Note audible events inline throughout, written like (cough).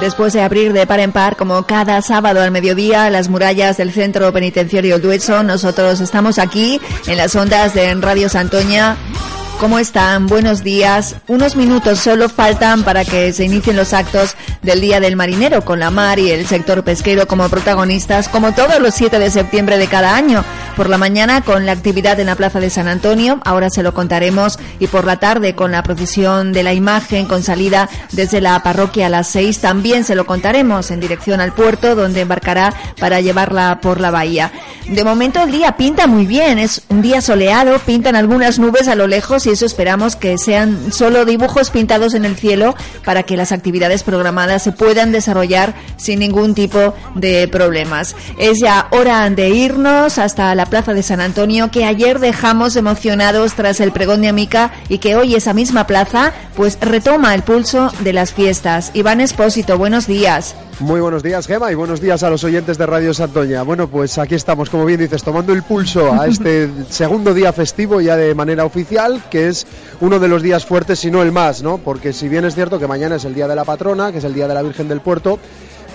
Después de abrir de par en par, como cada sábado al mediodía, las murallas del centro penitenciario Dueso, nosotros estamos aquí en las ondas de Radio Santoña. ¿Cómo están? Buenos días. Unos minutos solo faltan para que se inicien los actos del Día del Marinero, con la mar y el sector pesquero como protagonistas, como todos los 7 de septiembre de cada año. Por la mañana con la actividad en la Plaza de San Antonio, ahora se lo contaremos, y por la tarde con la procesión de la imagen con salida desde la parroquia a las 6, también se lo contaremos en dirección al puerto, donde embarcará para llevarla por la bahía. De momento el día pinta muy bien, es un día soleado, pintan algunas nubes a lo lejos y eso esperamos que sean solo dibujos pintados en el cielo para que las actividades programadas se puedan desarrollar sin ningún tipo de problemas. Es ya hora de irnos hasta la Plaza de San Antonio que ayer dejamos emocionados tras el pregón de Amica y que hoy esa misma plaza pues retoma el pulso de las fiestas. Iván Espósito, buenos días. Muy buenos días, Gema, y buenos días a los oyentes de Radio Santoña. Bueno, pues aquí estamos, como bien dices, tomando el pulso a (laughs) este segundo día festivo ya de manera oficial, que es uno de los días fuertes, si no el más, ¿no? Porque si bien es cierto que mañana es el Día de la Patrona, que es el Día de la Virgen del Puerto,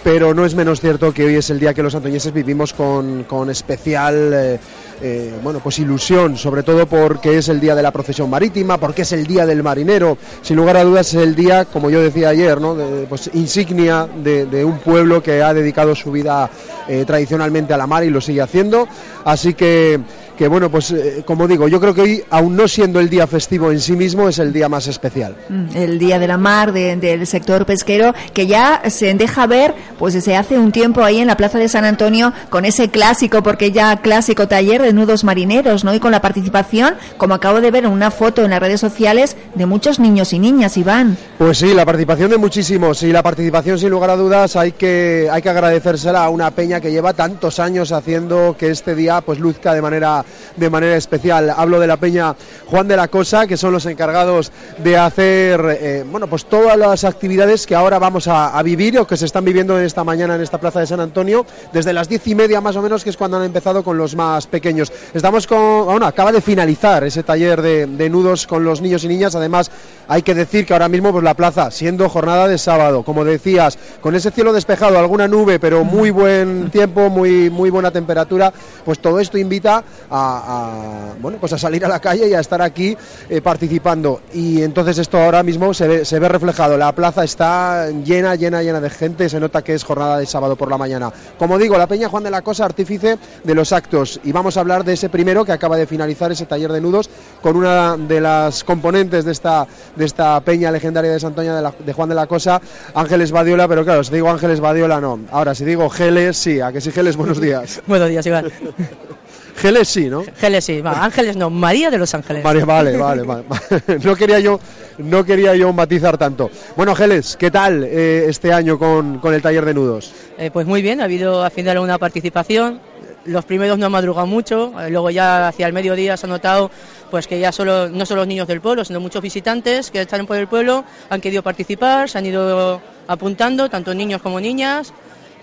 pero no es menos cierto que hoy es el día que los antoñeses vivimos con, con especial eh, eh, bueno, pues ilusión, sobre todo porque es el día de la procesión marítima, porque es el día del marinero, sin lugar a dudas es el día, como yo decía ayer, ¿no? pues insignia de, de, un pueblo que ha dedicado su vida eh, tradicionalmente a la mar y lo sigue haciendo, así que que bueno, pues eh, como digo, yo creo que hoy, aún no siendo el día festivo en sí mismo, es el día más especial. El día de la mar, de, del sector pesquero, que ya se deja ver, pues se hace un tiempo ahí en la Plaza de San Antonio con ese clásico, porque ya clásico taller de nudos marineros, ¿no? Y con la participación, como acabo de ver en una foto en las redes sociales, de muchos niños y niñas, Iván. Pues sí, la participación de muchísimos, y la participación sin lugar a dudas hay que, hay que agradecérsela a una peña que lleva tantos años haciendo que este día pues luzca de manera de manera especial. Hablo de la Peña Juan de la Cosa, que son los encargados de hacer eh, bueno, pues todas las actividades que ahora vamos a, vivir o que se están viviendo en esta mañana en esta plaza de San Antonio, desde las diez y media más o menos, que es cuando han empezado con los más pequeños. Estamos con, bueno, acaba de finalizar ese taller de, de nudos con los niños y niñas, además hay que decir que ahora mismo pues la plaza, siendo jornada de sábado, como decías, con ese cielo despejado, alguna nube, pero muy buen tiempo, muy, muy buena temperatura, pues todo esto invita a, a bueno, pues a salir a la calle y a estar aquí eh, participando. Y entonces esto ahora mismo se ve, se ve reflejado. La plaza está llena, llena, llena de gente, se nota que es jornada de sábado por la mañana. Como digo, la Peña Juan de la Cosa, artífice de los actos. Y vamos a hablar de ese primero que acaba de finalizar ese taller de nudos con una de las componentes de esta de esta peña legendaria de Santoña de, la, de, Juan de la Cosa, Ángeles Badiola, pero claro, si digo Ángeles Badiola no. Ahora, si digo Geles, sí, a que sí, Geles, buenos días. (laughs) buenos días, Iván. (laughs) Geles sí, ¿no? Geles sí, va, Ángeles no, María de los Ángeles. Vale, vale, vale, (laughs) vale. (laughs) No quería yo, no quería yo matizar tanto. Bueno, Geles, ¿qué tal eh, este año con, con, el taller de nudos? Eh, pues muy bien, ha habido al final una participación. Los primeros no han madrugado mucho, eh, luego ya hacia el mediodía se ha notado pues que ya solo, no solo los niños del pueblo, sino muchos visitantes que están por el pueblo han querido participar, se han ido apuntando, tanto niños como niñas,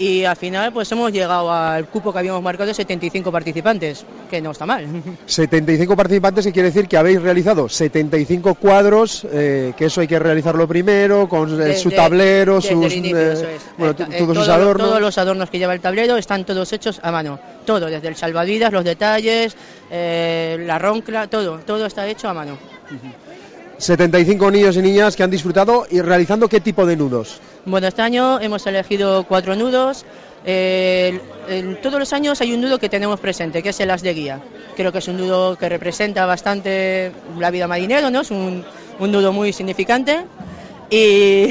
y al final pues hemos llegado al cupo que habíamos marcado de 75 participantes, que no está mal. (laughs) 75 participantes y quiere decir que habéis realizado 75 cuadros, eh, que eso hay que realizarlo primero, con de, su tablero, sus, inicio, eh, bueno, eh, todos todo, sus adornos. Todos los adornos que lleva el tablero están todos hechos a mano, todo, desde el salvavidas, los detalles, eh, la roncla, todo, todo está hecho a mano. Uh -huh. 75 niños y niñas que han disfrutado y realizando qué tipo de nudos. Bueno, este año hemos elegido cuatro nudos. Eh, todos los años hay un nudo que tenemos presente, que es el as de guía. Creo que es un nudo que representa bastante la vida marinero, ¿no? Es un, nudo muy significante. Y,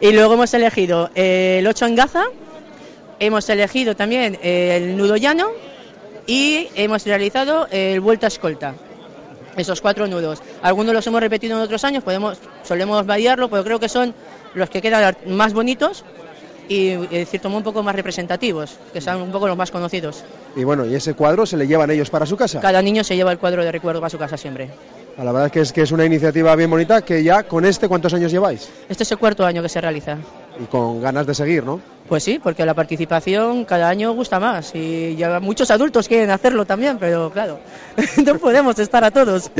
(laughs) luego hemos elegido el 8 en gaza, Hemos elegido también el nudo llano y hemos realizado el vuelta escolta. Esos cuatro nudos. Algunos los hemos repetido en otros años, podemos, solemos variarlo, pero creo que son los que quedan más bonitos y de cierto modo un poco más representativos, que son un poco los más conocidos. Y bueno, ¿y ese cuadro se le llevan ellos para su casa? Cada niño se lleva el cuadro de recuerdo para su casa siempre. Ah, La verdad es que es que es una iniciativa bien bonita que ya con este ¿cuántos años lleváis? Este es el cuarto año que se realiza. Y con ganas de seguir, ¿no? Pues sí, porque la participación cada año gusta más y ya muchos adultos quieren hacerlo también, pero claro, (laughs) no podemos estar a todos.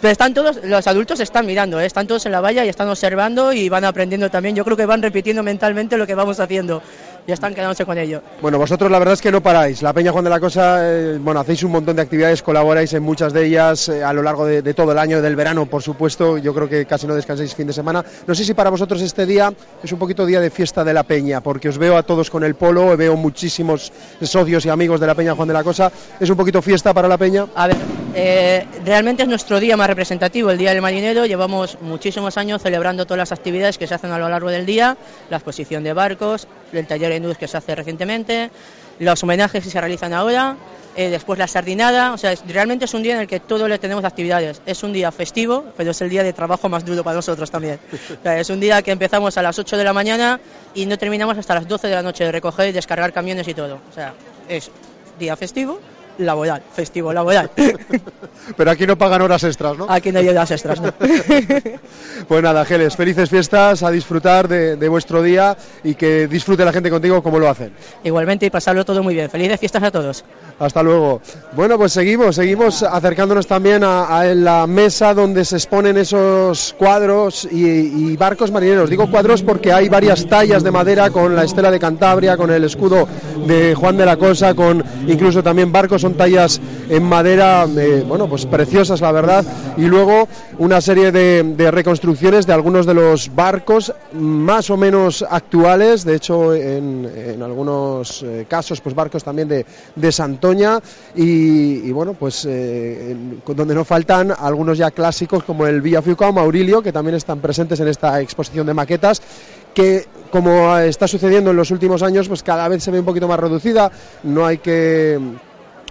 Pero están todos, los adultos están mirando, ¿eh? están todos en la valla y están observando y van aprendiendo también. Yo creo que van repitiendo mentalmente lo que vamos haciendo y están quedándose con ello. Bueno, vosotros la verdad es que no paráis. La Peña Juan de la Cosa, eh, bueno, hacéis un montón de actividades, colaboráis en muchas de ellas eh, a lo largo de, de todo el año, del verano, por supuesto. Yo creo que casi no descansáis fin de semana. No sé si para vosotros este día es un poquito día de fiesta de la Peña, porque os veo a todos con el polo, veo muchísimos socios y amigos de la Peña Juan de la Cosa. ¿Es un poquito fiesta para la Peña? A ver, eh, realmente es nuestro día más representativo, el Día del Marinero. Llevamos muchísimos años celebrando todas las actividades que se hacen a lo largo del día, la exposición de barcos, el taller de nudos que se hace recientemente, los homenajes que se realizan ahora, eh, después la sardinada. O sea, realmente es un día en el que todos le tenemos actividades. Es un día festivo, pero es el día de trabajo más duro para nosotros también. Es un día que empezamos a las 8 de la mañana y no terminamos hasta las 12 de la noche de recoger y descargar camiones y todo. O sea, es día festivo, laboral, festivo, laboral. (laughs) Pero aquí no pagan horas extras, ¿no? Aquí no hay horas extras, ¿no? (laughs) Pues nada, Geles, felices fiestas, a disfrutar de, de vuestro día y que disfrute la gente contigo como lo hacen. Igualmente y pasarlo todo muy bien. Felices fiestas a todos. Hasta luego. Bueno, pues seguimos, seguimos acercándonos también a, a la mesa donde se exponen esos cuadros y, y barcos marineros. Digo cuadros porque hay varias tallas de madera con la estela de Cantabria, con el escudo de Juan de la Cosa, con incluso también barcos, son en madera, eh, bueno, pues preciosas la verdad. Y luego una serie de, reconstrucciones de algunos de los barcos más o menos actuales, de hecho en, en algunos eh, casos pues barcos también de, de Santoña. Y, bueno pues eh, donde no faltan algunos ya clásicos como el Villafiuca o Maurilio que también están presentes en esta exposición de maquetas que como está sucediendo en los últimos años pues cada vez se ve un poquito más reducida. No hay que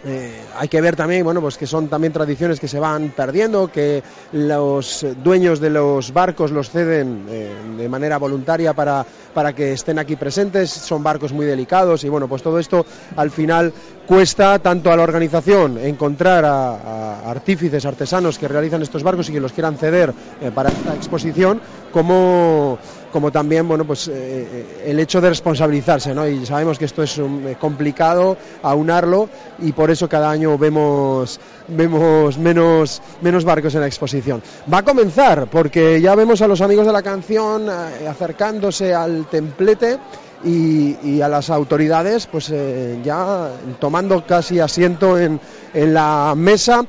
eh, hay que ver también, bueno, pues que son también tradiciones que se van perdiendo, que los dueños de los barcos los ceden eh, de manera voluntaria para, para que estén aquí presentes, son barcos muy delicados y bueno, pues todo esto al final cuesta tanto a la organización encontrar a, a artífices, artesanos que realizan estos barcos y que los quieran ceder eh, para esta exposición, como, como también bueno pues eh, el hecho de responsabilizarse ¿no? y sabemos que esto es eh, complicado aunarlo y por eso cada año vemos vemos menos menos barcos en la exposición va a comenzar porque ya vemos a los amigos de la canción eh, acercándose al templete y, a las autoridades pues eh, ya tomando casi asiento en, en la mesa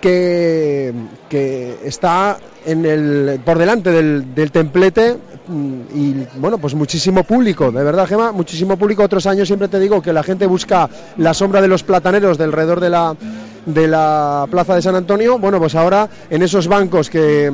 que, está en el, por delante del, templete mm, y bueno pues muchísimo público de verdad Gema muchísimo público. Otros años siempre te digo que la gente busca la sombra de los plataneros de alrededor de la plaza de San Antonio. Bueno pues ahora en esos bancos que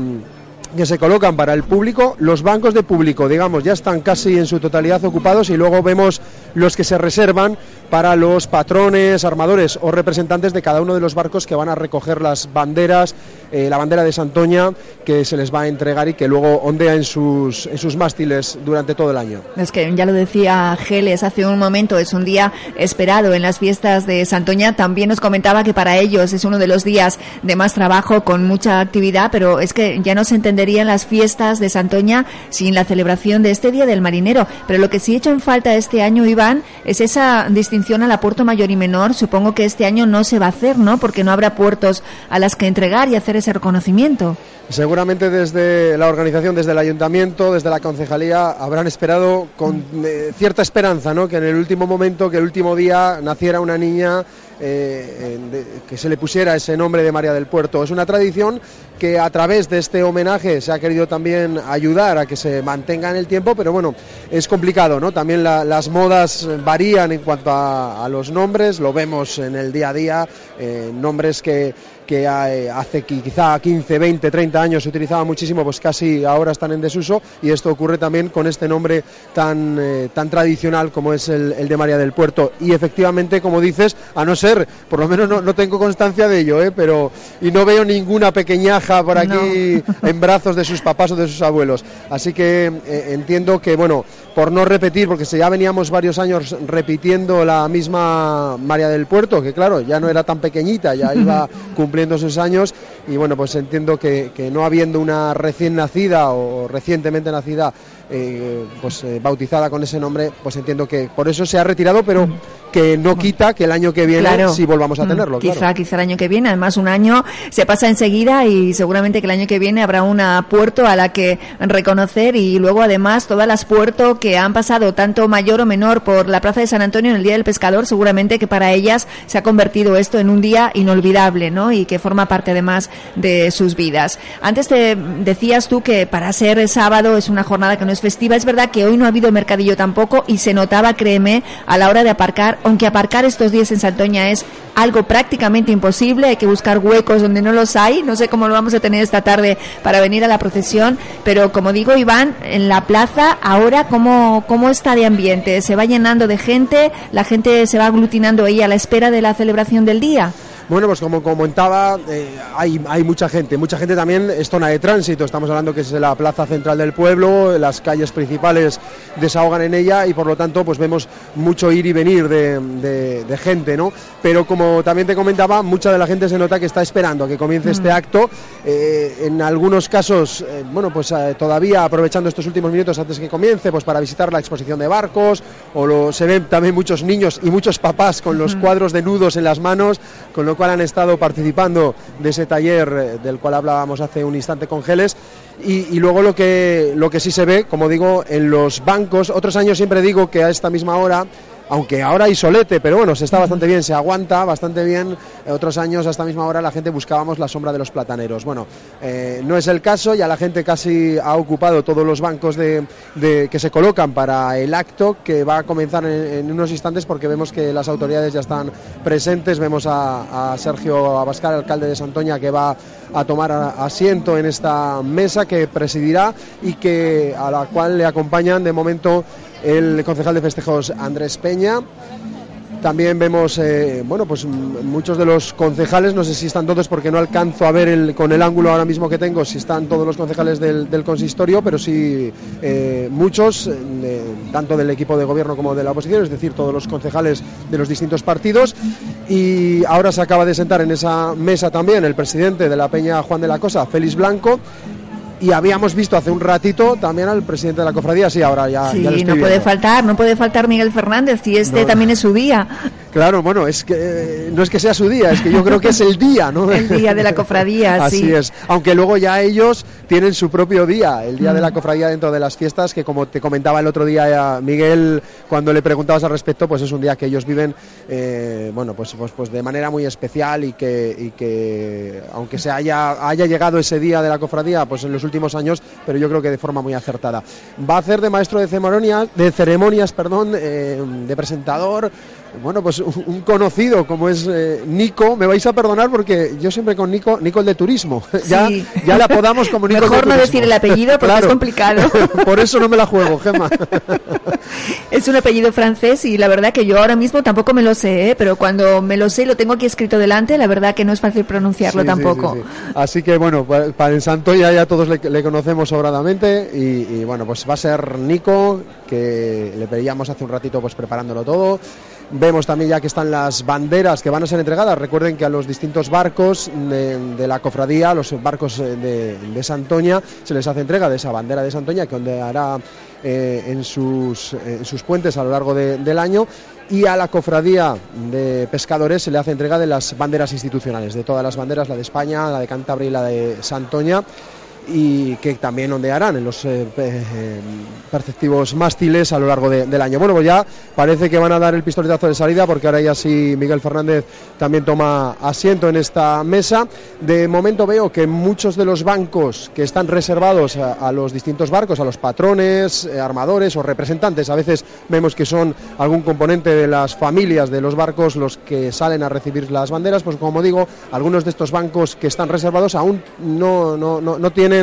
se colocan para el público, los bancos de público, digamos, ya están casi en su totalidad ocupados y luego vemos los que se reservan para los patrones, armadores o representantes de cada uno de los barcos que van a recoger las banderas, eh, la bandera de Santoña que se les va a entregar y que luego ondea en sus, en sus mástiles durante todo el año. Es que ya lo decía Geles hace un momento, es un día esperado en las fiestas de Santoña. También nos comentaba que para ellos es uno de los días de más trabajo, con mucha actividad, pero es que ya no se entenderían las fiestas de Santoña sin la celebración de este Día del Marinero. Pero lo que sí he hecho en falta este año, Iván, es esa distinción al apuerto mayor y menor. Supongo que este año no se va a hacer, ¿no? Porque no habrá puertos a las que entregar y hacer ese reconocimiento. Seguramente desde la organización, desde el ayuntamiento, desde la concejalía, habrán esperado con eh, cierta esperanza, ¿no? Que en el último momento, que el último día naciera una niña eh, que se le pusiera ese nombre de María del Puerto. Es una tradición que a través de este homenaje se ha querido también ayudar a que se mantenga en el tiempo, pero bueno, es complicado, ¿no? También la- las modas varían en cuanto a, a los nombres, lo vemos en el día a día, eh, nombres que, que eh, hace quizá 15, 20, 30 años se utilizaba muchísimo, pues casi ahora están en desuso y esto ocurre también con este nombre tan, eh, tan tradicional como es el, el, de María del Puerto. Y efectivamente, como dices, a no ser, por lo menos no, no tengo constancia de ello, ¿eh? pero y no veo ninguna pequeñaja por aquí no. en brazos de sus papás o de sus abuelos. Así que eh, entiendo que, bueno, por no repetir, porque ya veníamos varios años repitiendo la misma María del Puerto, que claro, ya no era tan pequeñita, ya (laughs) iba cumpliendo sus años y bueno, pues entiendo que, que no habiendo una recién nacida o recientemente nacida eh, pues eh, bautizada con ese nombre, pues entiendo que por eso se ha retirado, pero que no quita que el año que viene claro. sí volvamos a tenerlo. Quizá, claro. quizá el año que viene, además un año se pasa enseguida y seguramente que el año que viene habrá una puerto a la que reconocer y luego además todas las puertos que han pasado tanto mayor o menor por la Plaza de San Antonio en el Día del Pescador, seguramente que para ellas se ha convertido esto en un día inolvidable, ¿no? Y que forma parte además de sus vidas. Antes te decías tú que para ser sábado es una jornada que no es festiva, es verdad que hoy no ha habido mercadillo tampoco y se notaba, créeme, a la hora de aparcar, aunque aparcar estos días en Santoña es algo prácticamente imposible, hay que buscar huecos donde no los hay, no sé cómo lo vamos a tener esta tarde para venir a la procesión, pero como digo Iván, en la plaza ahora cómo, cómo está de ambiente, se va llenando de gente, la gente se va aglutinando ahí a la espera de la celebración del día. Bueno, pues como comentaba, eh, hay, hay mucha gente, mucha gente también es zona de tránsito, estamos hablando que es la plaza central del pueblo, las calles principales desahogan en ella y por lo tanto pues vemos mucho ir y venir de, de, de gente, ¿no? Pero como también te comentaba, mucha de la gente se nota que está esperando a que comience mm. este acto, eh, en algunos casos, eh, bueno, pues todavía aprovechando estos últimos minutos antes que comience, pues para visitar la exposición de barcos, o lo, se ven también muchos niños y muchos papás con los mm. cuadros de nudos en las manos, con lo cual han estado participando de ese taller del cual hablábamos hace un instante con Geles. Y, y, luego lo que, lo que sí se ve, como digo, en los bancos, otros años siempre digo que a esta misma hora aunque ahora hay solete, pero bueno, se está bastante bien, se aguanta bastante bien. Otros años, a esta misma hora, la gente buscábamos la sombra de los plataneros. Bueno, eh, no es el caso, ya la gente casi ha ocupado todos los bancos de, que se colocan para el acto, que va a comenzar en, unos instantes porque vemos que las autoridades ya están presentes. Vemos a, a Sergio Abascal, alcalde de Santoña, que va a tomar asiento en esta mesa que presidirá y que a la cual le acompañan de momento el concejal de festejos Andrés Peña. También vemos, eh, bueno, pues muchos de los concejales, no sé si están todos porque no alcanzo a ver con el ángulo ahora mismo que tengo si están todos los concejales del, del consistorio, pero sí eh, muchos, eh, tanto del equipo de gobierno como de la oposición, es decir, todos los concejales de los distintos partidos. Y ahora se acaba de sentar en esa mesa también el presidente de la Peña Juan de la Cosa, Félix Blanco, y habíamos visto hace un ratito también al presidente de la cofradía, sí, ahora ya, sí, ya no puede faltar, no puede faltar Miguel Fernández y este No. también es su día, Claro, bueno, es que eh, no es que sea su día, es que yo creo que es el día, ¿no? (laughs) el día de la cofradía, (laughs) Así sí. es, aunque luego ya ellos tienen su propio día, el día de Mm. la cofradía dentro de las fiestas, que como te comentaba el otro día eh, Miguel, cuando le preguntabas al respecto, pues es un día que ellos viven, eh, bueno, pues, pues, pues de manera muy especial y que, y que aunque se haya, haya llegado ese día de la cofradía, pues en los últimos años, pero yo creo que de forma muy acertada. Va a hacer de maestro de ceremonias, de ceremonias, perdón, eh, de presentador, bueno, pues un conocido como es eh, Nico, me vais a perdonar porque yo siempre con Nico, Nico el de turismo, (laughs) ya, Sí. ya le apodamos como Nico el de Mejor no turismo. decir el apellido porque Claro. es complicado. (laughs) Por eso no me la juego, Gemma. (laughs) Es un apellido francés y la verdad que yo ahora mismo tampoco me lo sé, ¿eh? pero cuando me lo sé y lo tengo aquí escrito delante, la verdad que no es fácil pronunciarlo Sí, tampoco. sí, sí. Así que bueno, pa- para el Santoya ya todos le, le conocemos sobradamente y, y, bueno, pues va a ser Nico, que le pedíamos hace un ratito pues preparándolo todo. Vemos también ya que están las banderas que van a ser entregadas. Recuerden que a los distintos barcos de, de la cofradía, los barcos eh, de, de Santoña, se les hace entrega de esa bandera de Santoña que ondeará eh, en, sus, en sus puentes a lo largo de- del año. Y a la cofradía de pescadores se le hace entrega de las banderas institucionales, de todas las banderas, la de España, la de Cantabria y la de Santoña. Y que también ondearán en los eh, eh, perceptivos mástiles a lo largo de- del año. Bueno, pues ya parece que van a dar el pistoletazo de salida porque ahora ya sí Miguel Fernández también toma asiento en esta mesa. De momento veo que muchos de los bancos que están reservados a, a los distintos barcos, a los patrones, eh, armadores o representantes, a veces vemos que son algún componente de las familias de los barcos los que salen a recibir las banderas, pues como digo, algunos de estos bancos que están reservados aún no, no, no, no tienen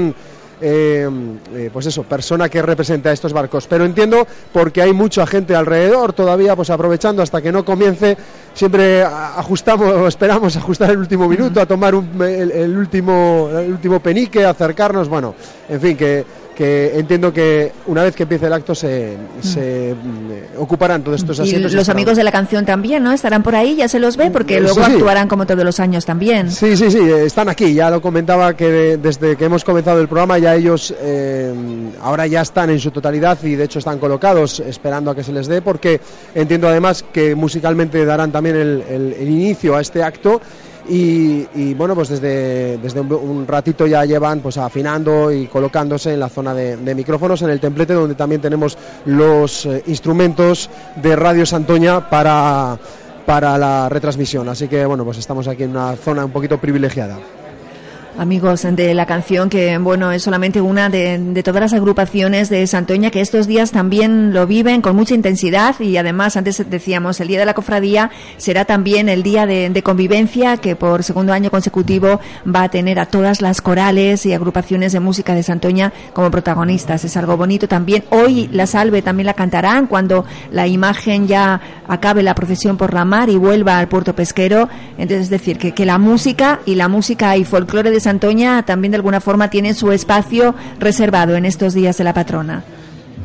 eh, eh, pues eso, persona que represente a estos barcos. Pero entiendo porque hay mucha gente alrededor todavía, pues aprovechando hasta que no comience, siempre ajustamos, o (laughs) esperamos ajustar el último minuto, a tomar un- el, el último, el último penique, acercarnos, bueno, en fin, que, que entiendo que una vez que empiece el acto se, se, mm, ocuparán todos estos Y asientos. los estarán- amigos de la canción también, ¿no? Estarán por ahí, ya se los ve, porque luego sí, sí. actuarán como todos los años también. Sí, sí, sí, están aquí. Ya lo comentaba que de- desde que hemos comenzado el programa ya ellos eh, ahora ya están en su totalidad y de hecho están colocados esperando a que se les dé porque entiendo además que musicalmente darán también el, el- el inicio a este acto. Y, y, bueno, pues desde, desde un, ratito ya llevan pues afinando y colocándose en la zona de, de micrófonos en el templete donde también tenemos los eh, instrumentos de Radio Santoña para, para la retransmisión. Así que bueno, pues estamos aquí en una zona un poquito privilegiada. Amigos de la canción, que bueno, es solamente una de, de todas las agrupaciones de Santoña que estos días también lo viven con mucha intensidad y además, antes decíamos, el Día de la Cofradía será también el día de, convivencia que por segundo año consecutivo va a tener a todas las corales y agrupaciones de música de Santoña como protagonistas. Es algo bonito también. Hoy la salve también la cantarán cuando la imagen ya acabe la procesión por la mar y vuelva al puerto pesquero. Entonces, es decir, que, que la música y la música y folclore de Santoña también de alguna forma tienen su espacio reservado en estos días de la patrona.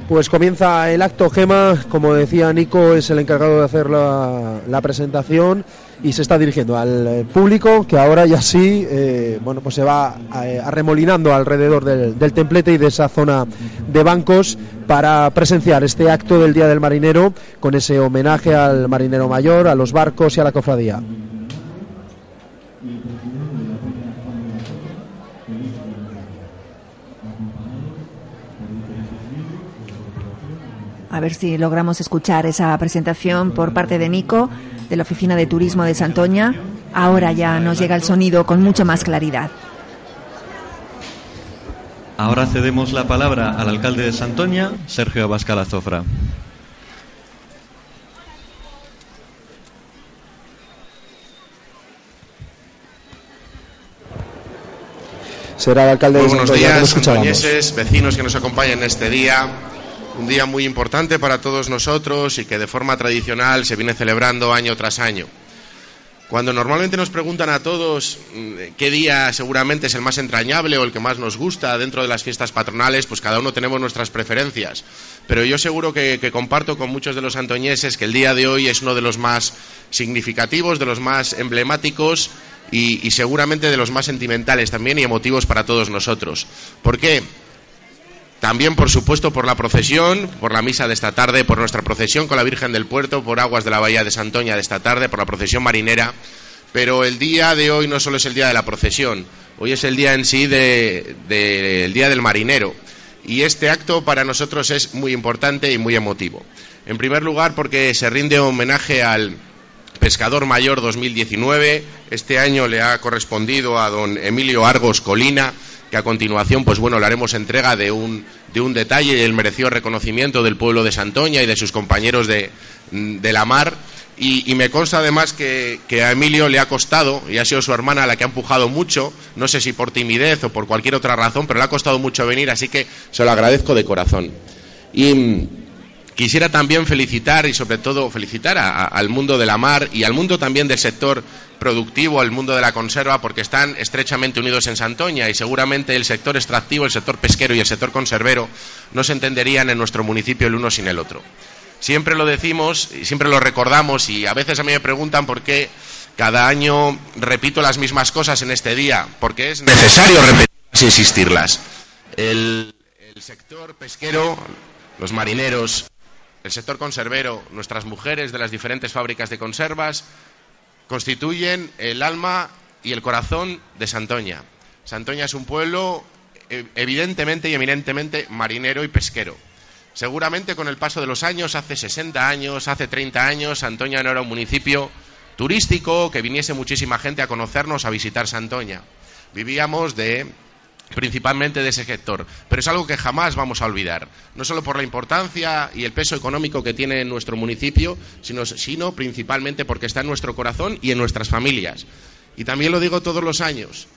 Pues comienza el acto, Gema. Como decía Nico, es el encargado de hacer la, presentación y se está dirigiendo al eh, público que ahora ya sí, eh, bueno, pues se va eh, arremolinando alrededor del, del templete y de esa zona de bancos para presenciar este acto del Día del Marinero con ese homenaje al marinero mayor, a los barcos y a la cofradía. A ver si logramos escuchar esa presentación por parte de Nico, de la Oficina de Turismo de Santoña. Ahora ya nos llega el sonido con mucha más claridad. Ahora cedemos la palabra al alcalde de Santoña, Sergio Abascal Azofra. Será el alcalde de buenos Santoña, que lo días, santoñeses, vecinos que nos acompañan en este día. Un día muy importante para todos nosotros y que de forma tradicional se viene celebrando año tras año. Cuando normalmente nos preguntan a todos mm, qué día seguramente es el más entrañable o el que más nos gusta dentro de las fiestas patronales, pues cada uno tenemos nuestras preferencias. Pero yo seguro que, comparto con muchos de los antoñeses que el día de hoy es uno de los más significativos, de los más emblemáticos y, y seguramente de los más sentimentales también y emotivos para todos nosotros. ¿Por qué? También, por supuesto, por la procesión, por la misa de esta tarde, por nuestra procesión con la Virgen del Puerto, por aguas de la Bahía de Santoña de esta tarde, por la procesión marinera. Pero el día de hoy no solo es el día de la procesión, hoy es el día en sí del de, Día del Marinero. Y este acto para nosotros es muy importante y muy emotivo. En primer lugar, porque se rinde homenaje al Pescador Mayor 2019. Este año le ha correspondido a don Emilio Argos Colina, que a continuación, pues bueno, le haremos entrega de un, de un detalle y el merecido reconocimiento del pueblo de Santoña y de sus compañeros de, de la mar. Y, me consta además que, que, a Emilio le ha costado, y ha sido su hermana la que ha empujado mucho, no sé si por timidez o por cualquier otra razón, pero le ha costado mucho venir, así que se lo agradezco de corazón. Y quisiera también felicitar y sobre todo felicitar al mundo de la mar y al mundo también del sector productivo, al mundo de la conserva, porque están estrechamente unidos en Santoña y seguramente el sector extractivo, el sector pesquero y el sector conservero no se entenderían en nuestro municipio el uno sin el otro. Siempre lo decimos y siempre lo recordamos y a veces a mí me preguntan por qué cada año repito las mismas cosas en este día, porque es necesario repetirlas e insistirlas. El sector pesquero, los marineros, el sector conservero, nuestras mujeres de las diferentes fábricas de conservas, constituyen el alma y el corazón de Santoña. Santoña es un pueblo eh, evidentemente y eminentemente marinero y pesquero. Seguramente con el paso de los años, hace 60 años, hace 30 años, Santoña no era un municipio turístico, que viniese muchísima gente a conocernos, a visitar Santoña. Vivíamos de principalmente de ese sector, pero es algo que jamás vamos a olvidar, no solo por la importancia y el peso económico que tiene en nuestro municipio, sino, sino principalmente porque está en nuestro corazón y en nuestras familias. Y también lo digo todos los años,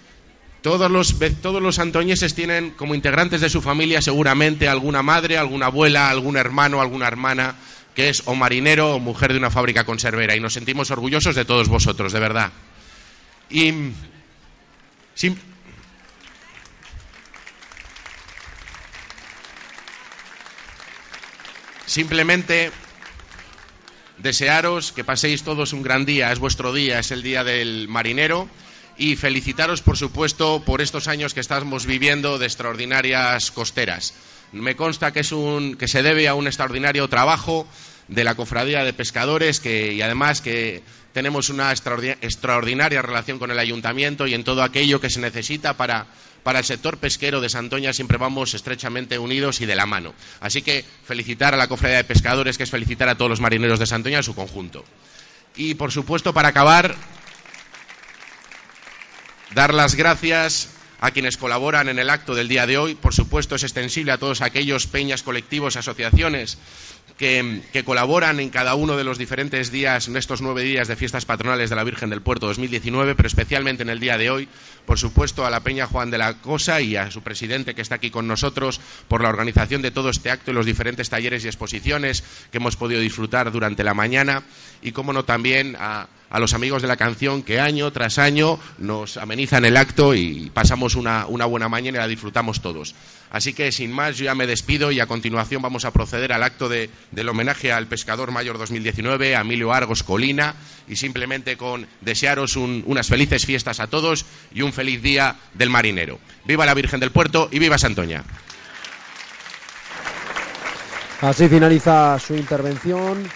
todos los, todos los antoñeses tienen como integrantes de su familia seguramente alguna madre, alguna abuela, algún hermano, alguna hermana que es o marinero o mujer de una fábrica conservera y nos sentimos orgullosos de todos vosotros, de verdad. Y simplemente desearos que paséis todos un gran día, es vuestro día, es el día del marinero y felicitaros, por supuesto, por estos años que estamos viviendo de extraordinarias costeras. Me consta que, es un, que se debe a un extraordinario trabajo de la Cofradía de Pescadores que, y además que tenemos una extraordi- extraordinaria relación con el Ayuntamiento y en todo aquello que se necesita para, para el sector pesquero de Santoña siempre vamos estrechamente unidos y de la mano. Así que felicitar a la Cofradía de Pescadores, que es felicitar a todos los marineros de Santoña en su conjunto. Y, por supuesto, para acabar, dar las gracias a quienes colaboran en el acto del día de hoy. Por supuesto, es extensible a todos aquellos peñas, colectivos, asociaciones que, colaboran en cada uno de los diferentes días, en estos nueve días de fiestas patronales de la Virgen del Puerto 2019, pero especialmente en el día de hoy, por supuesto, a la Peña Juan de la Cosa y a su presidente que está aquí con nosotros por la organización de todo este acto y los diferentes talleres y exposiciones que hemos podido disfrutar durante la mañana y, como no, también a, a los amigos de la canción que año tras año nos amenizan el acto y pasamos una, buena mañana y la disfrutamos todos. Así que, sin más, yo ya me despido y a continuación vamos a proceder al acto de, del homenaje al Pescador Mayor 2019, a Emilio Argos Colina, y simplemente con desearos un- unas felices fiestas a todos y un feliz día del marinero. ¡Viva la Virgen del Puerto y viva Santoña! Así finaliza su intervención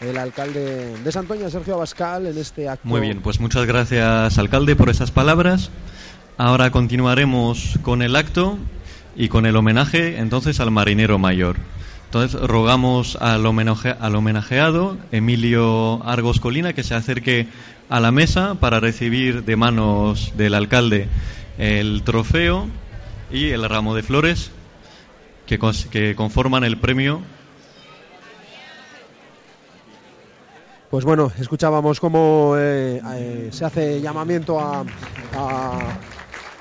el alcalde de Santoña, Sergio Abascal, en este acto. Muy bien, pues muchas gracias, alcalde, por esas palabras. Ahora continuaremos con el acto y con el homenaje entonces al marinero mayor. Entonces rogamos al, homenaje- al homenajeado, Emilio Argos Colina, que se acerque a la mesa para recibir de manos del alcalde el trofeo y el ramo de flores que, conforman el premio Pues bueno, escuchábamos cómo eh, eh, se hace llamamiento a, a,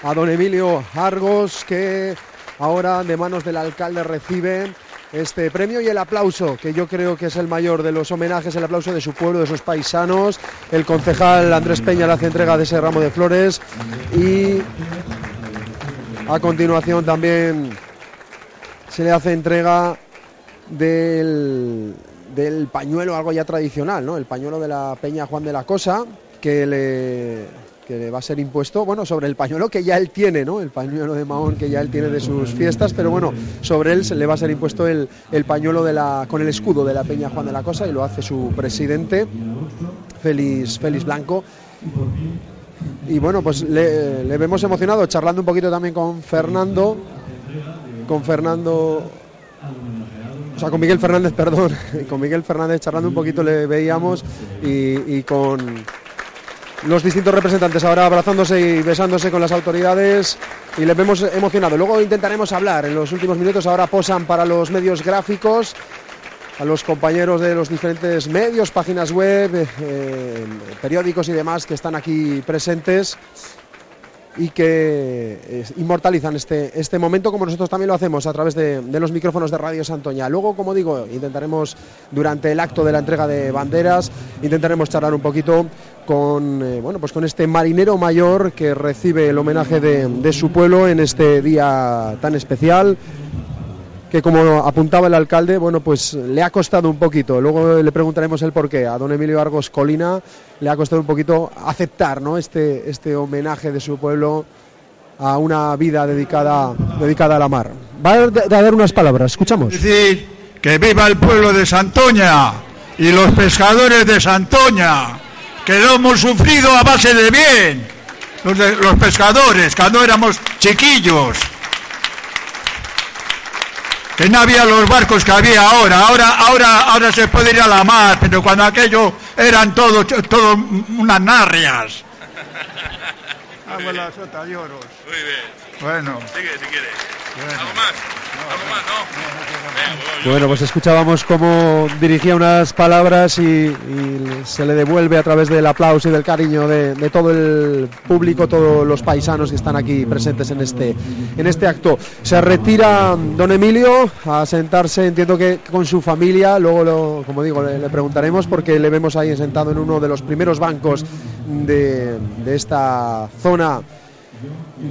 a don Emilio Argos, que ahora de manos del alcalde recibe este premio y el aplauso, que yo creo que es el mayor de los homenajes, el aplauso de su pueblo, de sus paisanos. El concejal Andrés Peña le hace entrega de ese ramo de flores y a continuación también se le hace entrega del, del pañuelo, algo ya tradicional, ¿no? El pañuelo de la Peña Juan de la Cosa, que le, que le va a ser impuesto, bueno, sobre el pañuelo que ya él tiene, ¿no? El pañuelo de Mahón que ya él tiene de sus fiestas, pero bueno, sobre él se le va a ser impuesto el, el pañuelo de la, con el escudo de la Peña Juan de la Cosa y lo hace su presidente, Félix, Félix Blanco. Y bueno, pues le, le vemos emocionado, charlando un poquito también con Fernando, con Fernando o sea, con Miguel Fernández, perdón, (laughs) con Miguel Fernández charlando un poquito le veíamos y, con los distintos representantes ahora abrazándose y besándose con las autoridades y les vemos emocionado. Luego intentaremos hablar en los últimos minutos, ahora posan para los medios gráficos, a los compañeros de los diferentes medios, páginas web, eh, periódicos y demás que están aquí presentes y que eh, inmortalizan este, este momento como nosotros también lo hacemos a través de, los micrófonos de Radio Santoña. Luego, como digo, intentaremos durante el acto de la entrega de banderas, intentaremos charlar un poquito con, eh, bueno, pues con este marinero mayor que recibe el homenaje de, de su pueblo en este día tan especial que como apuntaba el alcalde, bueno, pues le ha costado un poquito, luego le preguntaremos el porqué, a don Emilio Argos Colina le ha costado un poquito aceptar ¿no? este, este homenaje de su pueblo a una vida dedicada, dedicada a la mar. Va a dar unas palabras, escuchamos. decir que viva el pueblo de Santoña y los pescadores de Santoña, que lo hemos sufrido a base de bien. los pescadores, cuando éramos chiquillos. Que no había los barcos que había ahora. Ahora, ahora, ahora se puede ir a la mar, pero cuando aquello eran todo, todo unas narrias. (laughs) Hago la sota lloros. Muy bien. Bueno. Sigue, si quieres. ¿Algo más? ¿Algo más? No. Bueno, pues escuchábamos cómo dirigía unas palabras y, se le devuelve a través del aplauso y del cariño de, todo el público, todos los paisanos que están aquí presentes en este, en este acto. Se retira don Emilio a sentarse, entiendo que con su familia, luego, lo- como digo, le, le preguntaremos porque le vemos ahí sentado en uno de los primeros bancos de, de esta zona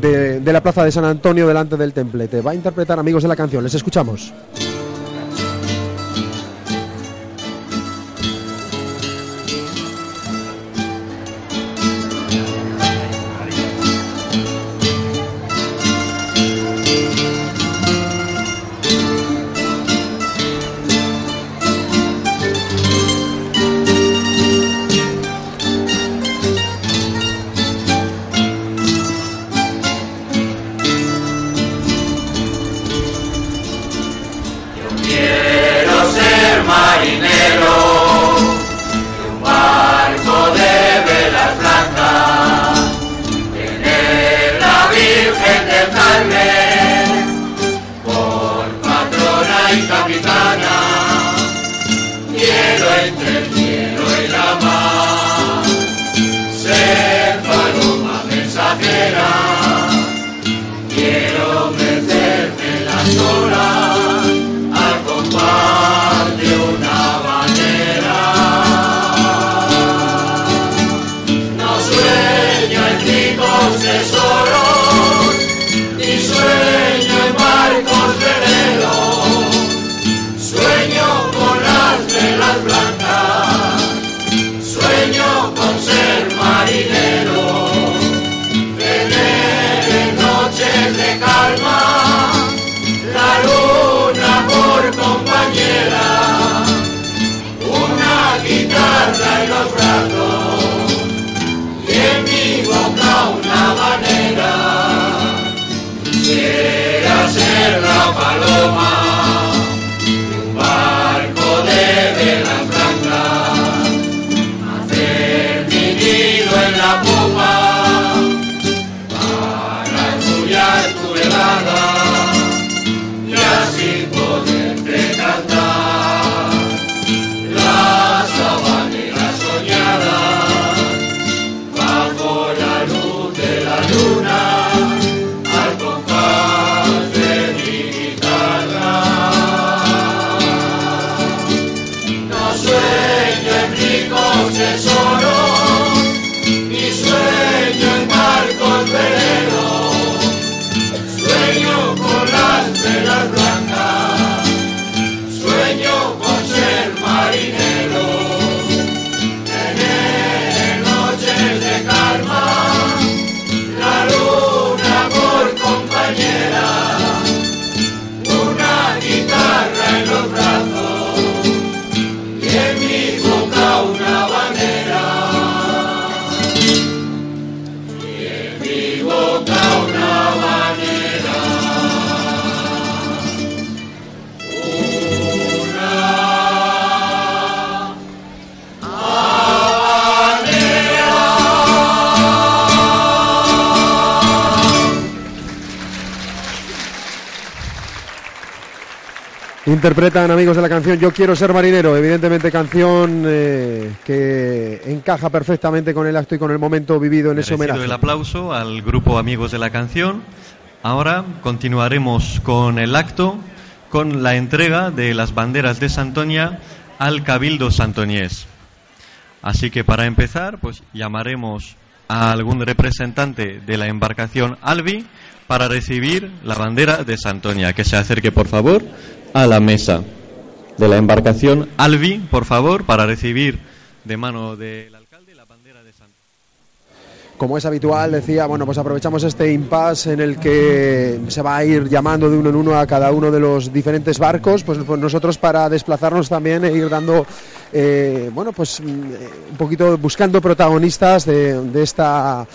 de, de la plaza de San Antonio delante del templete. Va a interpretar amigos de la canción, les escuchamos. Interpretan amigos de la canción Yo quiero ser marinero, evidentemente canción eh, que encaja perfectamente con el acto y con el momento vivido en ese homenaje. el aplauso al grupo Amigos de la Canción. Ahora continuaremos con el acto, con la entrega de las banderas de Santoña al Cabildo Santoñés. Así que para empezar, pues llamaremos a algún representante de la embarcación Albi para recibir la bandera de Santoña. Que se acerque, por favor, a la mesa de la embarcación Albi, por favor, para recibir de mano del alcalde la bandera de Santoña. Como es habitual, decía, bueno, pues aprovechamos este impasse en el que se va a ir llamando de uno en uno a cada uno de los diferentes barcos, pues, pues nosotros para desplazarnos también e ir dando, eh, bueno, pues mm, eh, un poquito buscando protagonistas de esta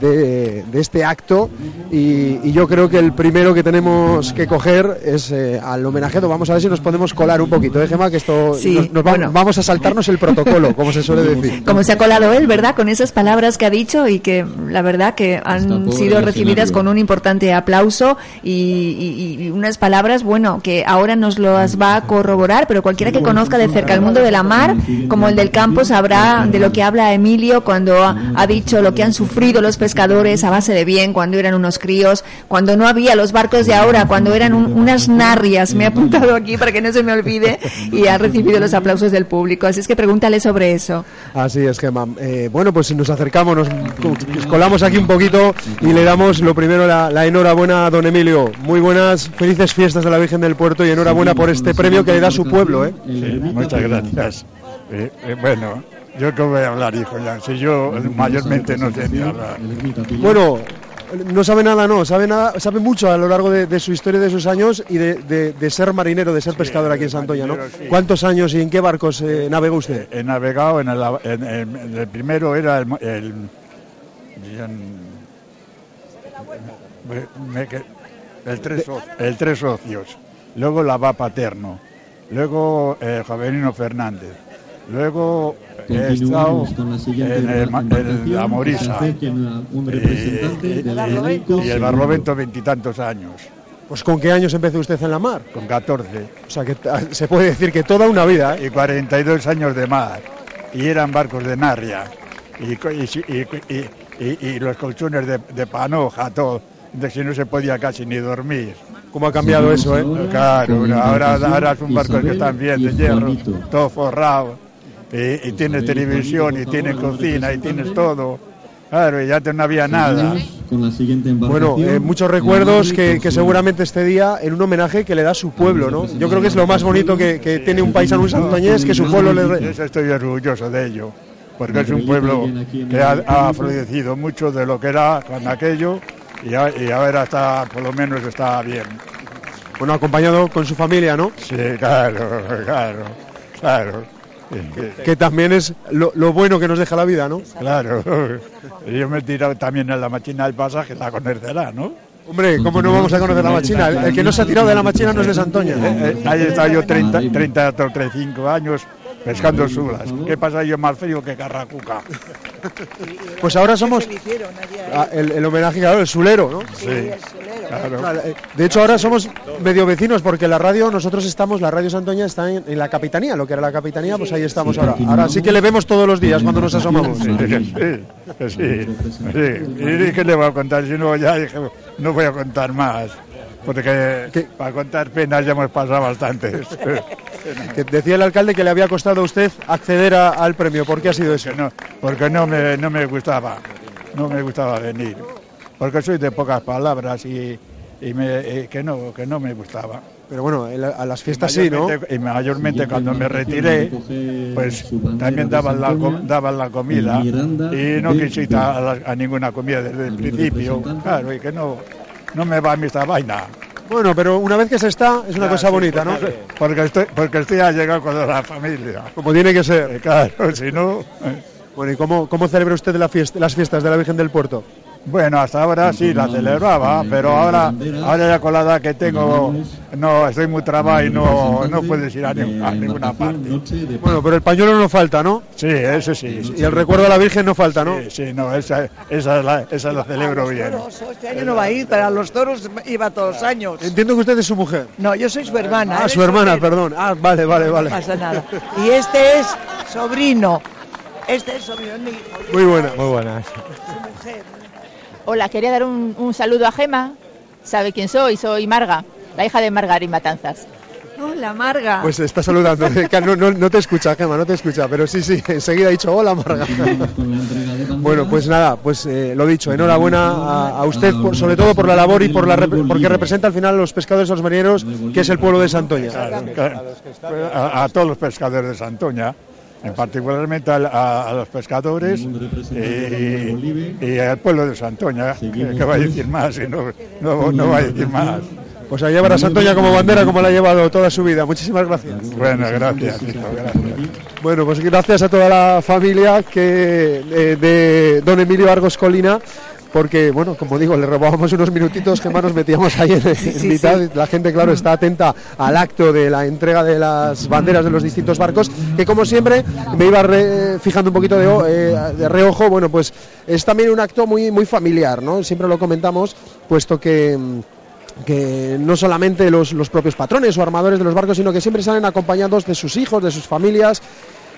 de, de este acto y, y yo creo que el primero que tenemos que coger es eh, al homenajeado. Vamos a ver si nos podemos colar un poquito, ¿eh, Gemma? Que esto Sí, nos- nos va- bueno. vamos a saltarnos el protocolo, como se suele decir. Como se ha colado él, ¿verdad? Con esas palabras que ha dicho y que la verdad que han sido recibidas con un importante aplauso y, y- y unas palabras, bueno, que ahora nos las va a corroborar, pero cualquiera que conozca de cerca el mundo de la mar, como el del campo, sabrá de lo que habla Emilio cuando ha, ha dicho lo que han sufrido los pescadores a base de bien, cuando eran unos críos, cuando no había los barcos de ahora, cuando eran un- unas narrias. Me he apuntado aquí para que no se me olvide y ha recibido los aplausos del público. Así es que pregúntale sobre eso. Así es, Gemma. Eh, bueno, pues nos acercamos, nos, nos colamos aquí un poquito y le damos lo primero la, la enhorabuena a don Emilio. Muy buenas, felices fiestas de la Virgen del Puerto y enhorabuena por este premio que le da su pueblo, ¿eh? Sí, muchas gracias. Eh, eh, bueno, yo que voy a hablar, hijo, ya. Si yo eh, mayormente no sé ni hablar. Bueno, no sabe nada, no, sabe nada, sabe mucho a lo largo de, de su historia, de sus años y de, de- de ser marinero, de ser pescador aquí en Santoña, ¿no? sí. ¿Cuántos años y en qué barcos eh, navegó usted? He navegado en el, en- en- en el primero era el, el, me- me que- el tres, el tres socios, luego la va paterno, luego el Javelino Fernández, luego Continuamos con la siguiente en el, en embarcación, la Morisa un representante y, del elenco y el Barlovento veintitantos años, Pues ¿con qué años empezó usted en la mar? con 14. O sea, que se puede decir que toda una vida, ¿eh? y 42 años de mar y eran barcos de Narria y, y, si- y- y- y- y los colchones de, de panoja, todo, de que no se podía casi ni dormir. ¿Cómo ha cambiado eso, eh? Claro, Con la ahora, ahora es un barco que están bien de hierro, todo forrado, y, y tiene Isabel y televisión y tienes cocina y tienes todo. Claro, y ya no había nada. Seguimos Con la siguiente Bueno, eh, muchos recuerdos que, seguramente este día en un homenaje que le da a su pueblo, ¿no? Yo creo que es lo más bonito que, que tiene un paisano un santoñés, que su pueblo le... estoy orgulloso de ello, porque es un pueblo que ha, ha florecido mucho de lo que era con aquello y, a- y ahora está, por lo menos está bien. Bueno, acompañado con su familia, ¿no? Sí, claro, (laughs) claro, claro. Que también es lo, lo bueno que nos deja la vida, ¿no? Claro, (laughs) yo me he tirado también en la máquina del pasaje, la conocerá, ¿no? Hombre, ¿cómo no vamos a conocer la machina? El, el que no se ha tirado de la machina no es de Santoña. Ahí he estado yo 30, 30 o 35 años pescando sulas. ¿Qué pasa yo más frío que carracuca? (laughs) Pues ahora somos ah, el, el homenaje, claro, el sulero, ¿no? Sí. Claro, eh, De hecho, ahora somos medio vecinos porque la radio, nosotros estamos, la radio Santoña está en, en la capitanía, lo que era la capitanía, pues ahí estamos ahora. Ahora sí que le vemos todos los días cuando nos asomamos. Sí, sí, sí, sí. ¿Y qué le voy a contar? Si no, ya dije, no voy a contar más. Porque ¿Qué? para contar penas ya hemos pasado bastantes. (laughs) Que decía el alcalde que le había costado a usted acceder a- al premio. ¿Por qué ha sido eso? No, porque no me, no me gustaba, no me gustaba venir. Porque soy de pocas palabras y, y me, y que, no, que no me gustaba. Pero bueno, a las fiestas sí, ¿no? Y mayormente cuando me retiré, pues también daban la, daban la comida y no quise ir a, la- a ninguna comida desde el principio. Claro, y que no, no me va a mí esta vaina. Bueno, pero una vez que se está, es una cosa sí, bonita, ¿no? porque- Porque estoy, porque estoy a llegar con la familia. Como tiene que ser. Eh, Claro, si no... eh. Bueno, ¿y cómo, cómo celebra usted la fiesta, las fiestas de la Virgen del Puerto? Bueno, hasta ahora sí la celebraba, pero ahora, ahora ya con la edad que tengo, no estoy muy trabado y no, no puedes ir a, ni- a ninguna parte. Bueno, pero el pañuelo no falta, ¿no? Sí, eso sí. sí, Y el recuerdo a la Virgen no falta, ¿no? Sí, sí, no, esa, esa, la, esa la celebro bien. Este año no va a ir, pero a los toros iba todos los años. Entiendo que usted es su mujer. No, yo soy su hermana. Ah, su hermana, sobrino. perdón. Ah, vale, vale, vale. No pasa nada. Y este es sobrino. Este es sobrino, es mi hijo. Muy buena. Muy buenas. Su mujer. Hola, quería dar un, un saludo a Gema. ¿Sabe quién soy? Soy Marga, la hija de Margarín Matanzas. Hola, Marga. Pues está saludando. (laughs) No, no, no te escucha, Gemma, no te escucha. Pero sí, sí, enseguida ha dicho hola, Marga. (laughs) Bueno, pues nada, pues eh, lo dicho, enhorabuena a, a usted, por- sobre todo por la labor y por la rep- porque representa al final a los pescadores los marineros, que es el pueblo de Santoña. Claro, claro. A, a todos los pescadores de Santoña, en particularmente al- a, a los pescadores y, y al pueblo de Santoña, que, que va a decir más y no, no, no va a decir más. Pues a llevar a Santoña como bandera, como la ha llevado toda su vida. Muchísimas gracias. Bueno, gracias, hijo, gracias. Bueno, pues gracias a toda la familia que eh, de don Emilio Argos Colina porque, bueno, como digo, le robábamos unos minutitos que más nos metíamos ahí en, mitad. La gente, claro, está atenta al acto de la entrega de las banderas de los distintos barcos, que como siempre me iba re- fijando un poquito de, eh, de reojo, bueno, pues es también un acto muy, muy familiar, ¿no? Siempre lo comentamos, puesto que... que no solamente los, los propios patrones o armadores de los barcos, sino que siempre salen acompañados de sus hijos, de sus familias,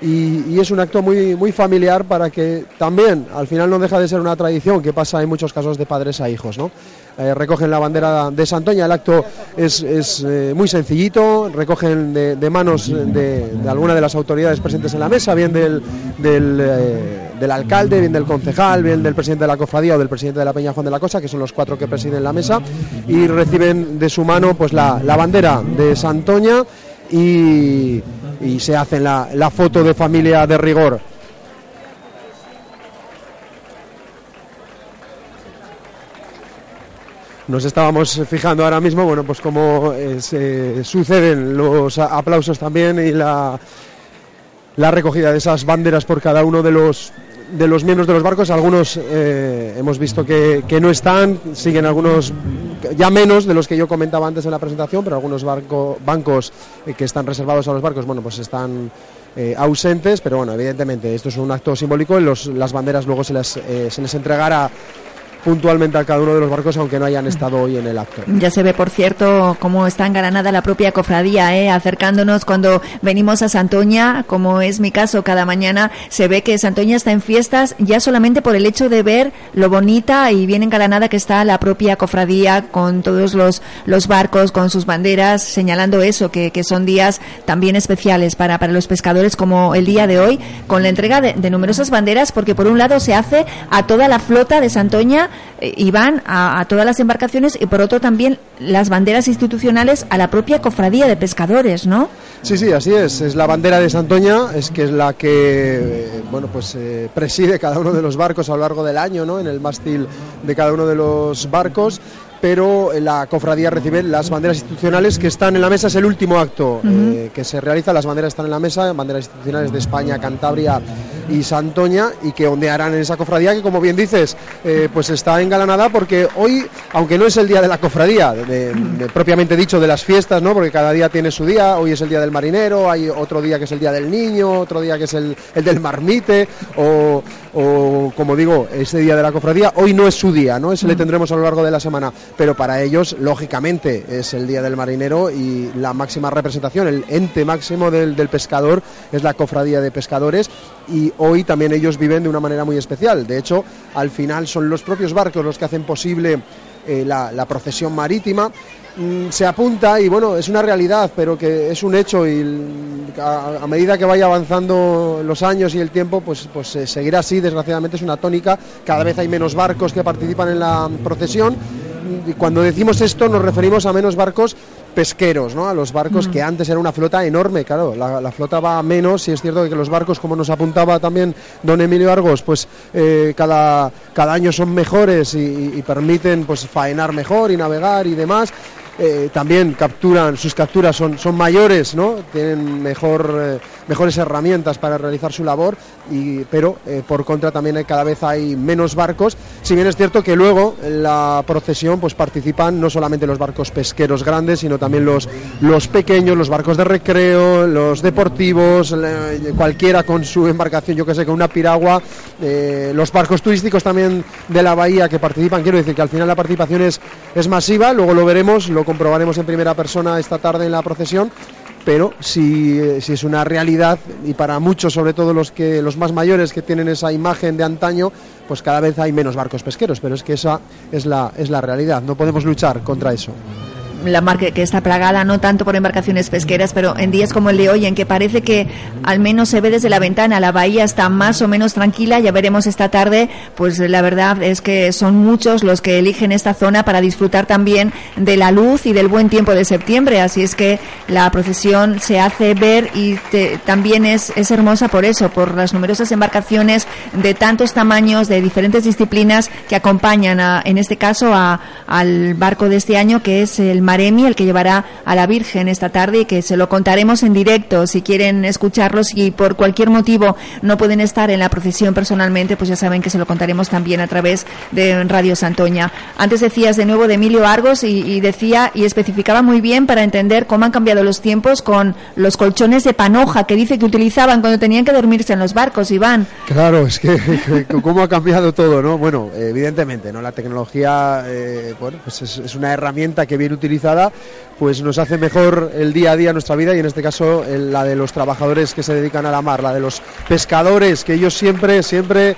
y, es un acto muy, muy familiar para que también al final no deja de ser una tradición que pasa en muchos casos de padres a hijos. ¿no? Eh, recogen la bandera de Santoña, el acto es, es, eh, muy sencillito, recogen de, manos de, alguna de las autoridades presentes en la mesa, bien del, del, eh, del alcalde, bien del concejal, bien del presidente de la cofradía o del presidente de la Peña Juan de la Cosa, que son los cuatro que presiden la mesa, y reciben de su mano pues la, la bandera de Santoña y, y se hacen la, la foto de familia de rigor. Nos estábamos fijando ahora mismo, bueno, pues cómo eh, se suceden los aplausos también y la, la recogida de esas banderas por cada uno de los de los miembros de los barcos. Algunos eh, hemos visto que, que no están, siguen algunos ya menos de los que yo comentaba antes en la presentación, pero algunos barco- bancos eh, que están reservados a los barcos, bueno, pues están eh, ausentes, pero bueno, evidentemente esto es un acto simbólico y los, las banderas luego se, las, se les entregará puntualmente a cada uno de los barcos, aunque no hayan estado hoy en el acto. Ya se ve, por cierto, cómo está engalanada la propia cofradía, ¿eh? acercándonos cuando venimos a Santoña, como es mi caso cada mañana, se ve que Santoña está en fiestas ya solamente por el hecho de ver lo bonita y bien engalanada que está la propia cofradía con todos los, los barcos, con sus banderas, señalando eso, que, que son días también especiales para, para los pescadores como el día de hoy, con la entrega de numerosas banderas, porque por un lado se hace a toda la flota de Santoña eh, y van a, a todas las embarcaciones y por otro también las banderas institucionales a la propia cofradía de pescadores, ¿no? Sí, sí, así es. Es la bandera de Santoña, es que es la que eh, bueno, pues eh, preside cada uno de los barcos a lo largo del año, ¿no? En el mástil de cada uno de los barcos. Pero la cofradía recibe las banderas institucionales que están en la mesa. Es el último acto eh, que se realiza. Las banderas están en la mesa, banderas institucionales de España, Cantabria y Santoña, y que ondearán en esa cofradía que, como bien dices, eh, pues está engalanada porque hoy, aunque no es el día de la cofradía, de- de- propiamente dicho de las fiestas, ¿no? Porque cada día tiene su día. Hoy es el día del marinero, hay otro día que es el día del niño, otro día que es el, el del marmite, o, o, como digo, ese día de la cofradía. Hoy no es su día, ¿no? Ese le tendremos a lo largo de la semana, pero para ellos, lógicamente, es el día del marinero y la máxima representación, el ente máximo del, del pescador es la cofradía de pescadores y hoy también ellos viven de una manera muy especial. De hecho, al final son los propios barcos los que hacen posible eh, la, procesión marítima. Mm, se apunta y bueno, es una realidad, pero que es un hecho y a medida que vaya avanzando los años y el tiempo, pues, pues eh, seguirá así, desgraciadamente es una tónica, cada vez hay menos barcos que participan en la procesión y cuando decimos esto nos referimos a menos barcos pesqueros, ¿no? A los barcos que antes era una flota enorme, claro, la, la flota va a menos y es cierto que los barcos, como nos apuntaba también don Emilio Argos, pues eh, cada, cada año son mejores y, y permiten pues faenar mejor y navegar y demás. Eh, también capturan, sus capturas son, son mayores, ¿no? Tienen mejor, eh, mejores herramientas para realizar su labor, y, pero eh, por contra también cada vez hay menos barcos, si bien es cierto que luego en la procesión pues participan no solamente los barcos pesqueros grandes, sino también los, los pequeños, los barcos de recreo, los deportivos, cualquiera con su embarcación, yo que sé, con una piragua, los barcos turísticos también de la bahía que participan, quiero decir que al final la participación es, es masiva, luego lo veremos, comprobaremos en primera persona esta tarde en la procesión, pero si, eh, si es una realidad y para muchos, sobre todo los que los más mayores que tienen esa imagen de antaño, pues cada vez hay menos barcos pesqueros, pero es que esa es la es la realidad, no podemos luchar contra eso. La mar que, está plagada no tanto por embarcaciones pesqueras, pero en días como el de hoy, en que parece que al menos se ve desde la ventana, la bahía está más o menos tranquila, ya veremos esta tarde, pues la verdad es que son muchos los que eligen esta zona para disfrutar también de la luz y del buen tiempo de septiembre, así es que la procesión se hace ver y también es, es hermosa por eso, por las numerosas embarcaciones de tantos tamaños, de diferentes disciplinas que acompañan a- en este caso a- al barco de este año que es el Maremi, el que llevará a la Virgen esta tarde y que se lo contaremos en directo. Si quieren escucharlos y por cualquier motivo no pueden estar en la procesión personalmente, pues ya saben que se lo contaremos también a través de Radio Santoña. Antes decías de nuevo de Emilio Argos y, y decía y especificaba muy bien para entender cómo han cambiado los tiempos con los colchones de panoja que dice que utilizaban cuando tenían que dormirse en los barcos, Iván. Claro, es que, (laughs) que cómo ha cambiado todo, ¿no? Bueno, evidentemente, ¿no? La tecnología, eh, bueno, pues es, es una herramienta que bien utilizada, pues nos hace mejor el día a día nuestra vida y en este caso el- la de los trabajadores que se dedican a la mar, la de los pescadores, que ellos siempre, siempre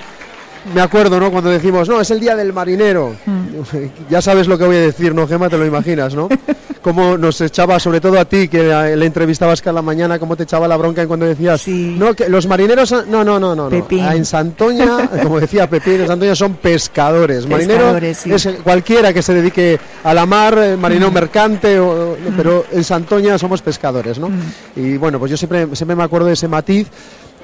me acuerdo, ¿no? Cuando decimos, no, es el día del marinero. (laughs) Ya sabes lo que voy a decir, ¿no, Gema? Te lo imaginas, ¿no? (laughs) Cómo nos echaba, sobre todo a ti, que le entrevistabas cada mañana, cómo te echaba la bronca cuando decías, no, que los marineros, no, no, no, no. Pepín. Ah, En Santoña, (laughs) como decía Pepín, en Santoña son pescadores. Marinero Pescadores, sí. es cualquiera que se dedique a la mar, eh, marinero mercante, o- pero en Santoña somos pescadores, ¿no? Y bueno, pues yo siempre, siempre me acuerdo de ese matiz.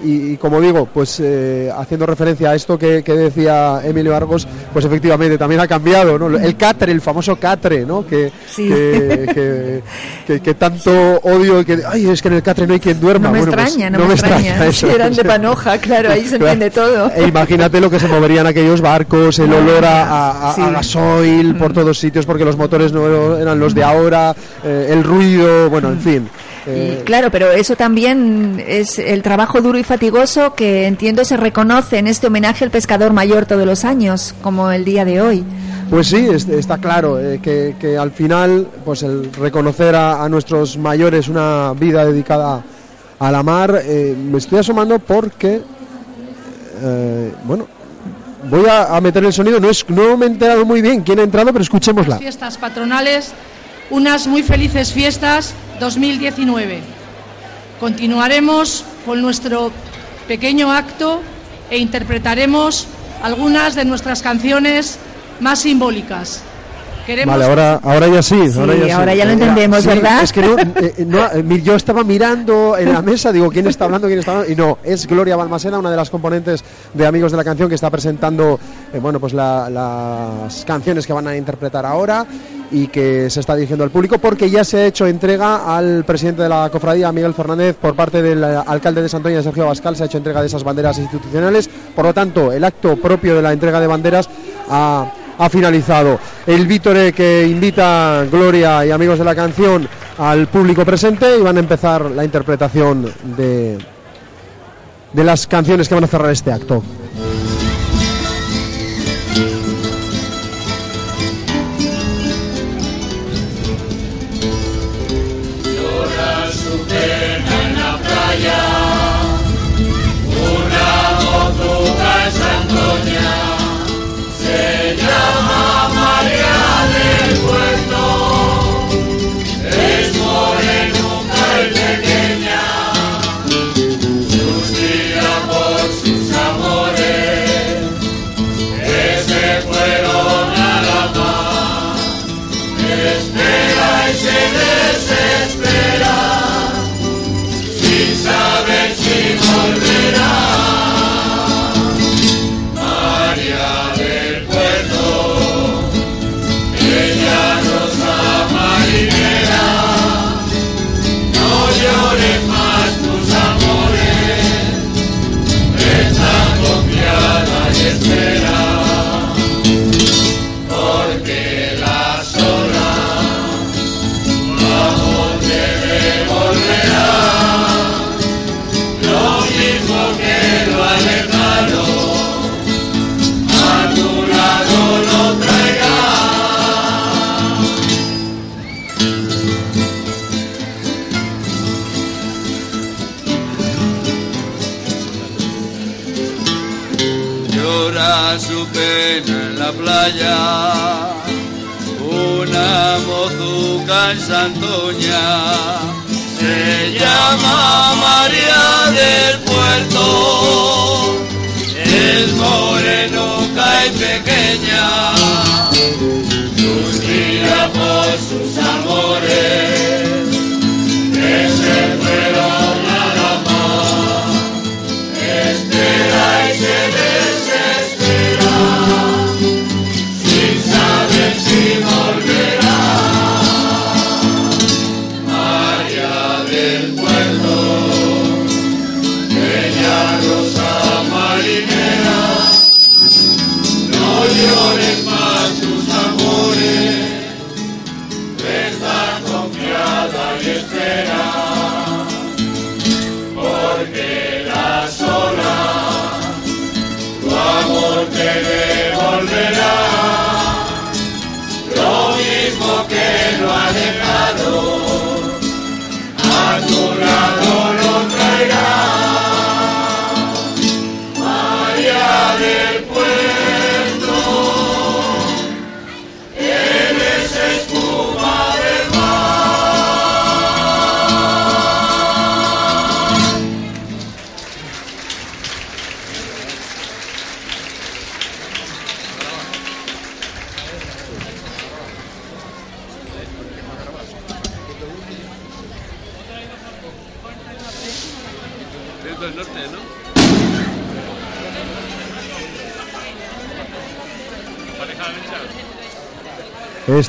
Y, y como digo, pues eh, haciendo referencia a esto que, que decía Emilio Argos, pues efectivamente también ha cambiado, ¿no? El catre, el famoso catre, ¿no? Que, Sí. que, que- que- que tanto odio y que, ay, es que en el catre no hay quien duerma. No me Bueno, pues, extraña, no, me extraña. eso. (laughs) Si eran de panoja, (laughs) claro, ahí se entiende todo. E imagínate lo que se moverían aquellos barcos, el olor a, a- a- Sí. Mm. a gasoil por todos sitios porque los motores no eran los de ahora, eh, el ruido, bueno, en fin. Eh, Y claro, pero eso también es el trabajo duro y fatigoso que entiendo se reconoce en este homenaje al pescador mayor todos los años, como el día de hoy. Pues sí, es- está claro eh, que, que al final, pues el reconocer a, a nuestros mayores una vida dedicada a la mar, eh, me estoy asomando porque, eh, bueno, voy a, a meter el sonido, no, es, no me he enterado muy bien quién ha entrado, pero escuchémosla. fiestas patronales, unas muy felices fiestas 2019. Continuaremos con nuestro pequeño acto e interpretaremos algunas de nuestras canciones más simbólicas. Queremos Vale, ahora, ahora ya sí. ahora ya, sí. ahora ya lo entendemos, Sí, ¿verdad? Es que no, eh, no, (laughs) eh, mi- yo estaba mirando en la mesa, digo, ¿quién está hablando? ¿Quién está hablando? Y no, es Gloria Balmaseda, una de las componentes de Amigos de la Canción, que está presentando, eh, bueno, pues la- las canciones que van a interpretar ahora y que se está dirigiendo al público, porque ya se ha hecho entrega al presidente de la cofradía, Miguel Fernández, por parte del eh, alcalde de Santoña, Sergio Abascal, se ha hecho entrega de esas banderas institucionales. Por lo tanto, el acto propio de la entrega de banderas ha ha finalizado. El Vítore que invita Gloria y amigos de la canción al público presente y van a empezar la interpretación de, de las canciones que van a cerrar este acto. Una mozuca en Santoña, se llama María del Puerto, es morenuca y pequeña, Suspira por sus amores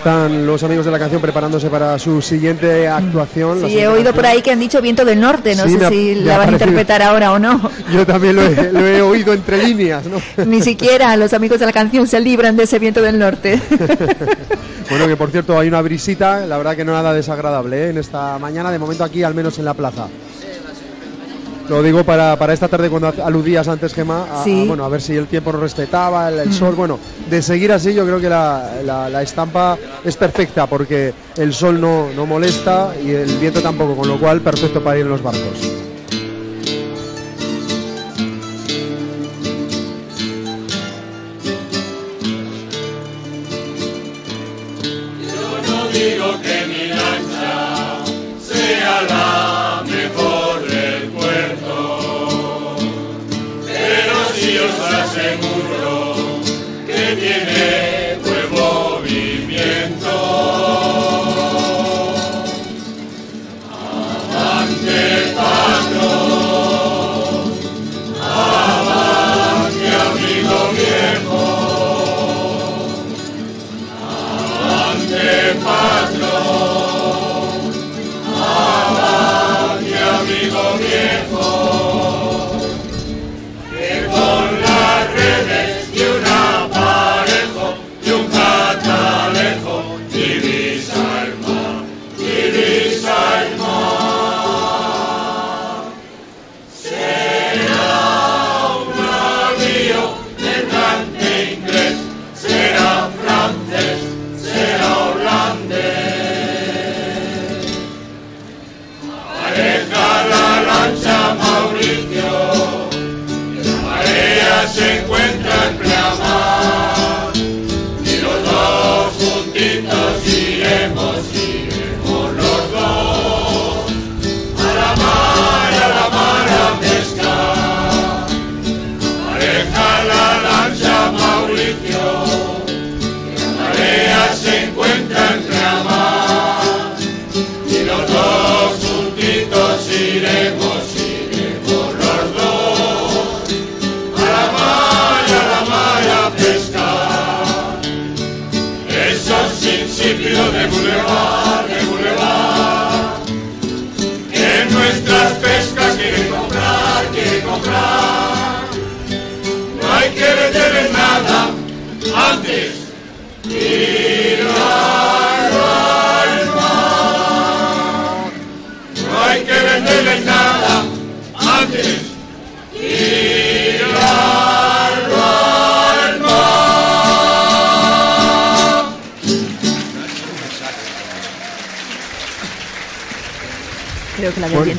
Están los amigos de la canción preparándose para su siguiente actuación. Sí, he oído por ahí que han dicho Viento del Norte, no Sí, sé me si la van a interpretar ahora o no. (laughs) Yo también lo he, lo he oído entre líneas, ¿no? (laughs) Ni siquiera los amigos de la canción se libran de ese Viento del Norte. (laughs) Bueno, que por cierto hay una brisita, la verdad que no nada desagradable ¿eh? en esta mañana, de momento aquí, al menos en la plaza. Lo digo para, para esta tarde cuando aludías antes, Gemma, a, Sí. a, bueno, a ver si el tiempo nos respetaba, el, el Mm. sol. Bueno, de seguir así yo creo que la, la- la estampa es perfecta porque el sol no, no molesta y el viento tampoco, con lo cual perfecto para ir en los barcos.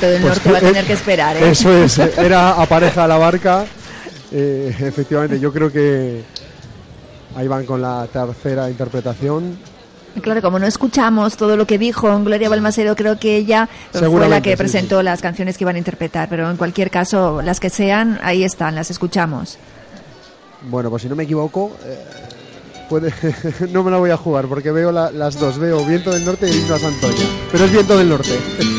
Viento del pues, Norte va a eh, tener que esperar. ¿eh? Eso es, (laughs) eh, era apareja la barca. Eh, efectivamente, yo creo que ahí van con la tercera interpretación. Claro, como no escuchamos todo lo que dijo Gloria Balmacero, creo que ella fue la que sí, presentó las canciones que iban a interpretar, pero en cualquier caso, las que sean, ahí están, las escuchamos. Bueno, pues si no me equivoco, eh, puede, (laughs) no me la voy a jugar porque veo la- las dos. Veo Viento del Norte y Himno a Santoña. Pero es Viento del Norte. (laughs)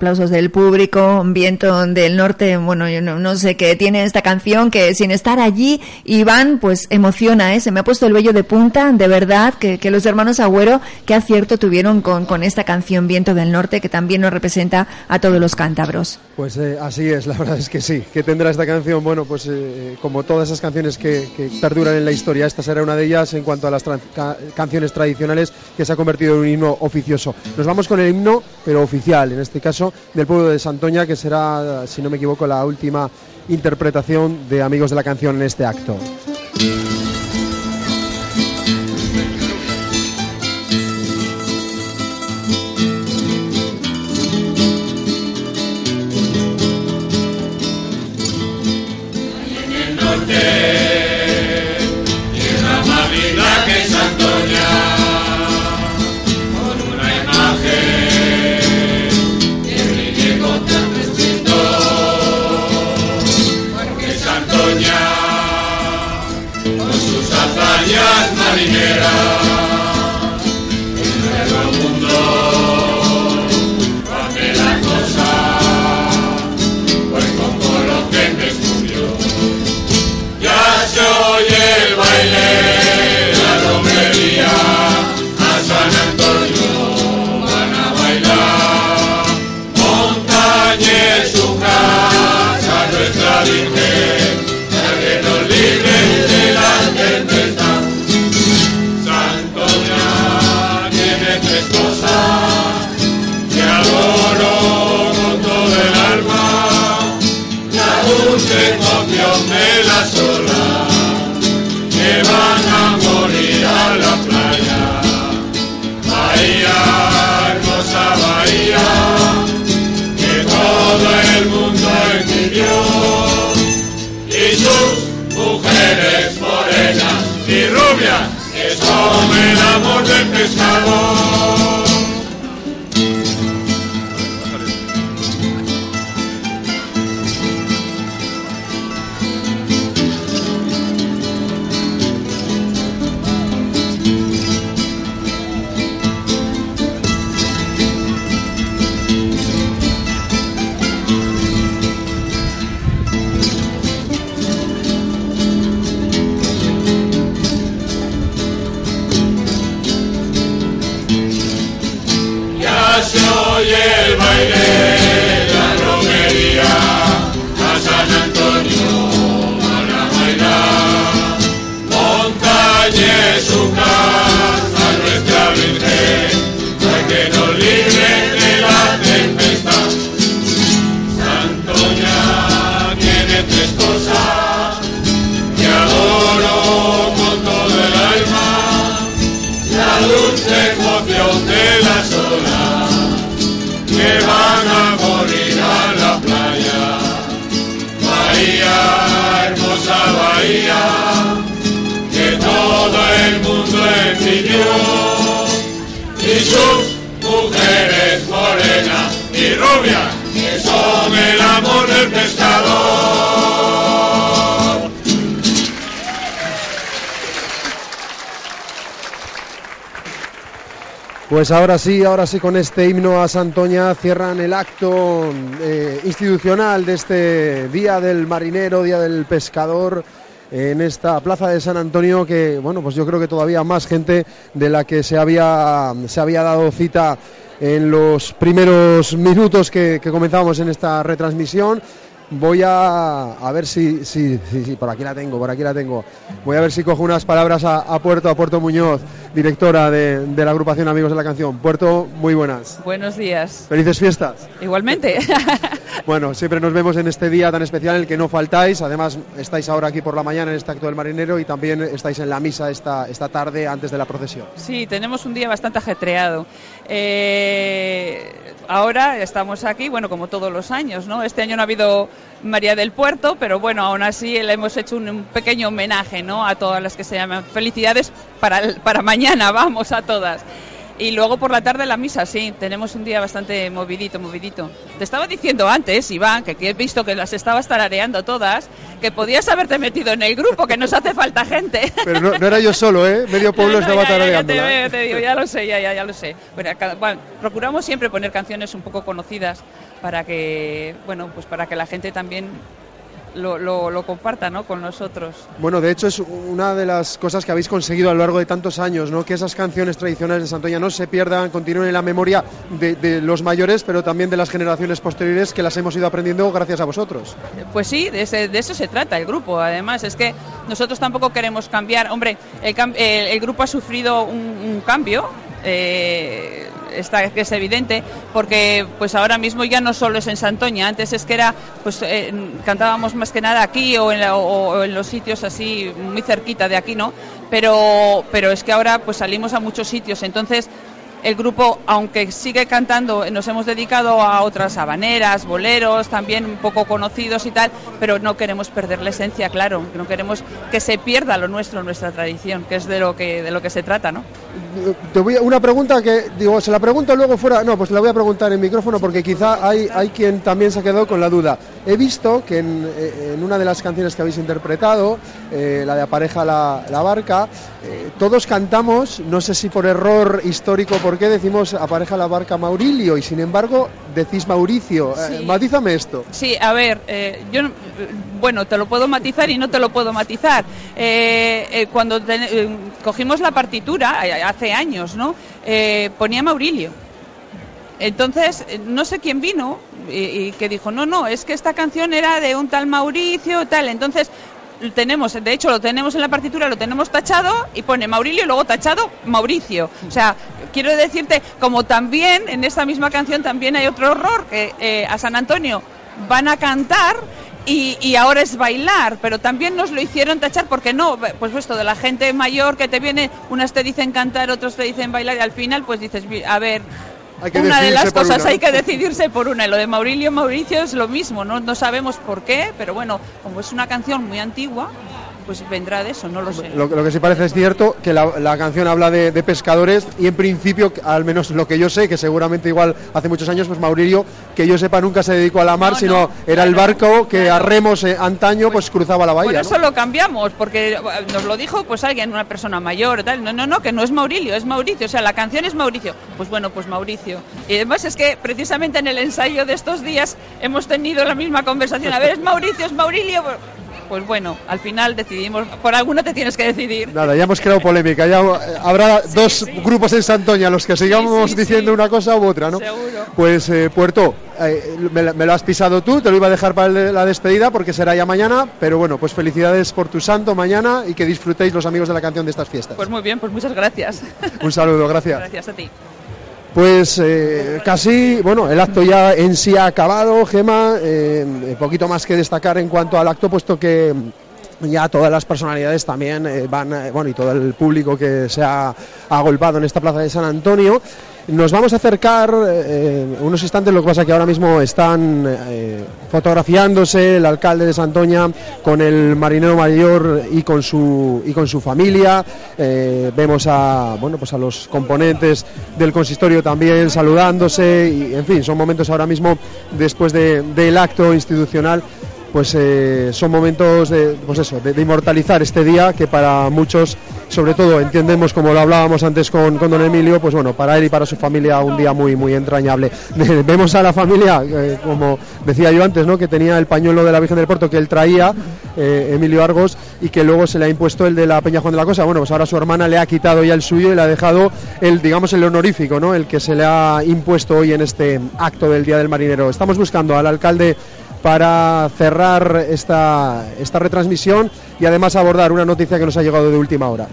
aplausos del público, Viento del Norte, bueno, yo no, no sé qué tiene esta canción que sin estar allí, Iván, pues emociona, ¿eh? Se me ha puesto el vello de punta, de verdad, que, los hermanos Agüero, qué acierto tuvieron con, con esta canción Viento del Norte, que también nos representa a todos los cántabros. Pues eh, así es, la (laughs) verdad es que sí. que tendrá esta canción? Bueno, pues eh, como todas esas canciones que, que perduran en la historia, esta será una de ellas en cuanto a las canciones tradicionales que se ha convertido en un himno oficioso. Nos vamos con el himno, pero oficial, en este caso del pueblo de Santoña, que será, si no me equivoco, la última interpretación de Amigos de la Canción en este acto. Hazañas mujeres morenas y rubias, que son el amor del pescador. Pues ahora sí, ahora sí, con este himno a Santoña cierran el acto eh, institucional de este Día del Marinero, Día del Pescador, en esta plaza de San Antonio, que, bueno, pues yo creo que todavía más gente de la que se había, se había dado cita en los primeros minutos que, que comenzábamos en esta retransmisión. Voy a, a ver si, si, si, si, por aquí la tengo, por aquí la tengo. Voy a ver si cojo unas palabras a, a Puerto, a Puerto Muñoz, directora de, de la agrupación Amigos de la Canción. Puerto, muy buenas. Buenos días. Felices fiestas. Igualmente. (laughs) Bueno, siempre nos vemos en este día tan especial en el que no faltáis. Además, estáis ahora aquí por la mañana en este acto del marinero y también estáis en la misa esta, esta tarde antes de la procesión. Sí, tenemos un día bastante ajetreado. Eh, ahora estamos aquí, bueno, como todos los años, ¿no? Este año no ha habido María del Puerto, pero bueno, aún así le hemos hecho un, pequeño homenaje, ¿no? A todas las que se llaman. Felicidades para, para mañana, (laughs) vamos a todas. Y luego por la tarde la misa, sí, tenemos un día bastante movidito, movidito. Te estaba diciendo antes, Iván, que, que he visto que las estabas tarareando todas, que podías haberte metido en el grupo, que nos hace falta gente. Pero no, no era yo solo, ¿eh? Medio pueblo No, no, estaba ya, ya, ya tarareando. te veo, te digo, ya lo sé, ya, ya, ya lo sé. Bueno, bueno, procuramos siempre poner canciones un poco conocidas para que, bueno, pues para que la gente también lo, lo, lo comparta, ¿no? Con nosotros. Bueno, de hecho es una de las cosas que habéis conseguido a lo largo de tantos años, ¿no? Que esas canciones tradicionales de Santoña no se pierdan, continúen en la memoria de, de los mayores, pero también de las generaciones posteriores que las hemos ido aprendiendo gracias a vosotros. Pues sí, de, ese- de eso se trata el grupo. Además, es que nosotros tampoco queremos cambiar. Hombre, el, cam- el- el grupo ha sufrido un, un cambio. Eh, está que es evidente porque pues ahora mismo ya no solo es en Santoña antes es que era pues eh, cantábamos más que nada aquí o en, la- o- o en los sitios así muy cerquita de aquí no pero pero es que ahora pues salimos a muchos sitios entonces el grupo, aunque sigue cantando, nos hemos dedicado a otras habaneras, boleros, también un poco conocidos y tal, pero no queremos perder la esencia, claro, no queremos que se pierda lo nuestro, nuestra tradición, que es de lo que de lo que se trata, ¿no? Te voy a, una pregunta que, digo, se la pregunto luego fuera, no, pues la voy a preguntar en micrófono porque quizá hay, hay quien también se ha quedado con la duda. He visto que en, eh, una de las canciones que habéis interpretado, eh, la de Apareja la, la barca, eh, todos cantamos, no sé si por error histórico, por qué decimos Apareja la barca Maurilio y sin embargo decís Mauricio. Eh, matízame esto. Sí, a ver, eh, yo, no- bueno, te lo puedo matizar y no te lo puedo matizar. Eh, cuando cogimos la partitura, hace años, ¿no? Ponía Maurilio. Entonces, no sé quién vino y, y que dijo, no, no, es que esta canción era de un tal Mauricio, tal. Entonces, tenemos, de hecho, lo tenemos en la partitura, lo tenemos tachado y pone Maurilio y luego tachado Mauricio. O sea, quiero decirte, como también en esta misma canción también hay otro horror, que eh, a San Antonio van a cantar y, ahora es bailar, pero también nos lo hicieron tachar porque no, pues esto de la gente mayor que te viene, unas te dicen cantar, otros te dicen bailar y al final pues dices, "Vi- a ver, Hay que una de las por cosas una, hay que decidirse por una. Y lo de Maurilio Mauricio es lo mismo, no, no sabemos por qué, pero bueno, como es una canción muy antigua, pues vendrá de eso, no lo sé. Lo, lo que sí parece es cierto que la, la canción habla de, de pescadores y en principio, al menos lo que yo sé, que seguramente igual hace muchos años, pues Maurilio, que yo sepa, nunca se dedicó a la mar, sino era el barco que a remos eh, antaño pues cruzaba la Por bahía. ¿no? eso lo cambiamos, porque eh, nos lo dijo pues alguien, una persona mayor, tal. No, no, no, que no es Maurilio, es Mauricio. O sea, la canción es Mauricio. Pues bueno, pues Mauricio. Y además es que precisamente en el ensayo de estos días hemos tenido la misma conversación. A ver, es Mauricio, es Maurilio. Pues bueno, al final decidimos, por alguna te tienes que decidir. Nada, ya hemos creado polémica. Ya eh, habrá dos grupos en Santoña, los que sigamos diciendo una cosa u otra, ¿no? Pues eh, Puerto, eh, me, me lo has pisado tú, te lo iba a dejar para la despedida porque será ya mañana, pero bueno, pues felicidades por tu santo mañana y que disfrutéis los amigos de la canción de estas fiestas. Pues muy bien, pues muchas gracias. Un saludo, gracias. (laughs) Gracias a ti. Pues eh, casi, bueno, el acto ya en sí ha acabado, Gema, eh, poquito más que destacar en cuanto al acto, puesto que ya todas las personalidades también eh, van, eh, bueno, y todo el público que se ha agolpado en esta plaza de San Antonio. Nos vamos a acercar eh, unos instantes, lo que pasa que ahora mismo están eh, fotografiándose el alcalde de Santoña con el marinero mayor y con su y con su familia. Eh, vemos a bueno pues a los componentes del consistorio también saludándose y en fin son momentos ahora mismo después de- del acto institucional pues eh, son momentos de, pues eso, de, inmortalizar este día que para muchos, sobre todo entendemos como lo hablábamos antes con, con don Emilio, pues bueno, para él y para su familia un día muy muy entrañable. (laughs) Vemos a la familia, eh, como decía yo antes, ¿no? que tenía el pañuelo de la Virgen del Puerto que él traía, eh, Emilio Argos, y que luego se le ha impuesto el de la Peña Juan de la Cosa. Bueno, pues ahora su hermana le ha quitado ya el suyo y le ha dejado el, digamos, el honorífico, ¿no? el que se le ha impuesto hoy en este acto del Día del Marinero. Estamos buscando al alcalde para cerrar esta, esta retransmisión y además abordar una noticia que nos ha llegado de última hora.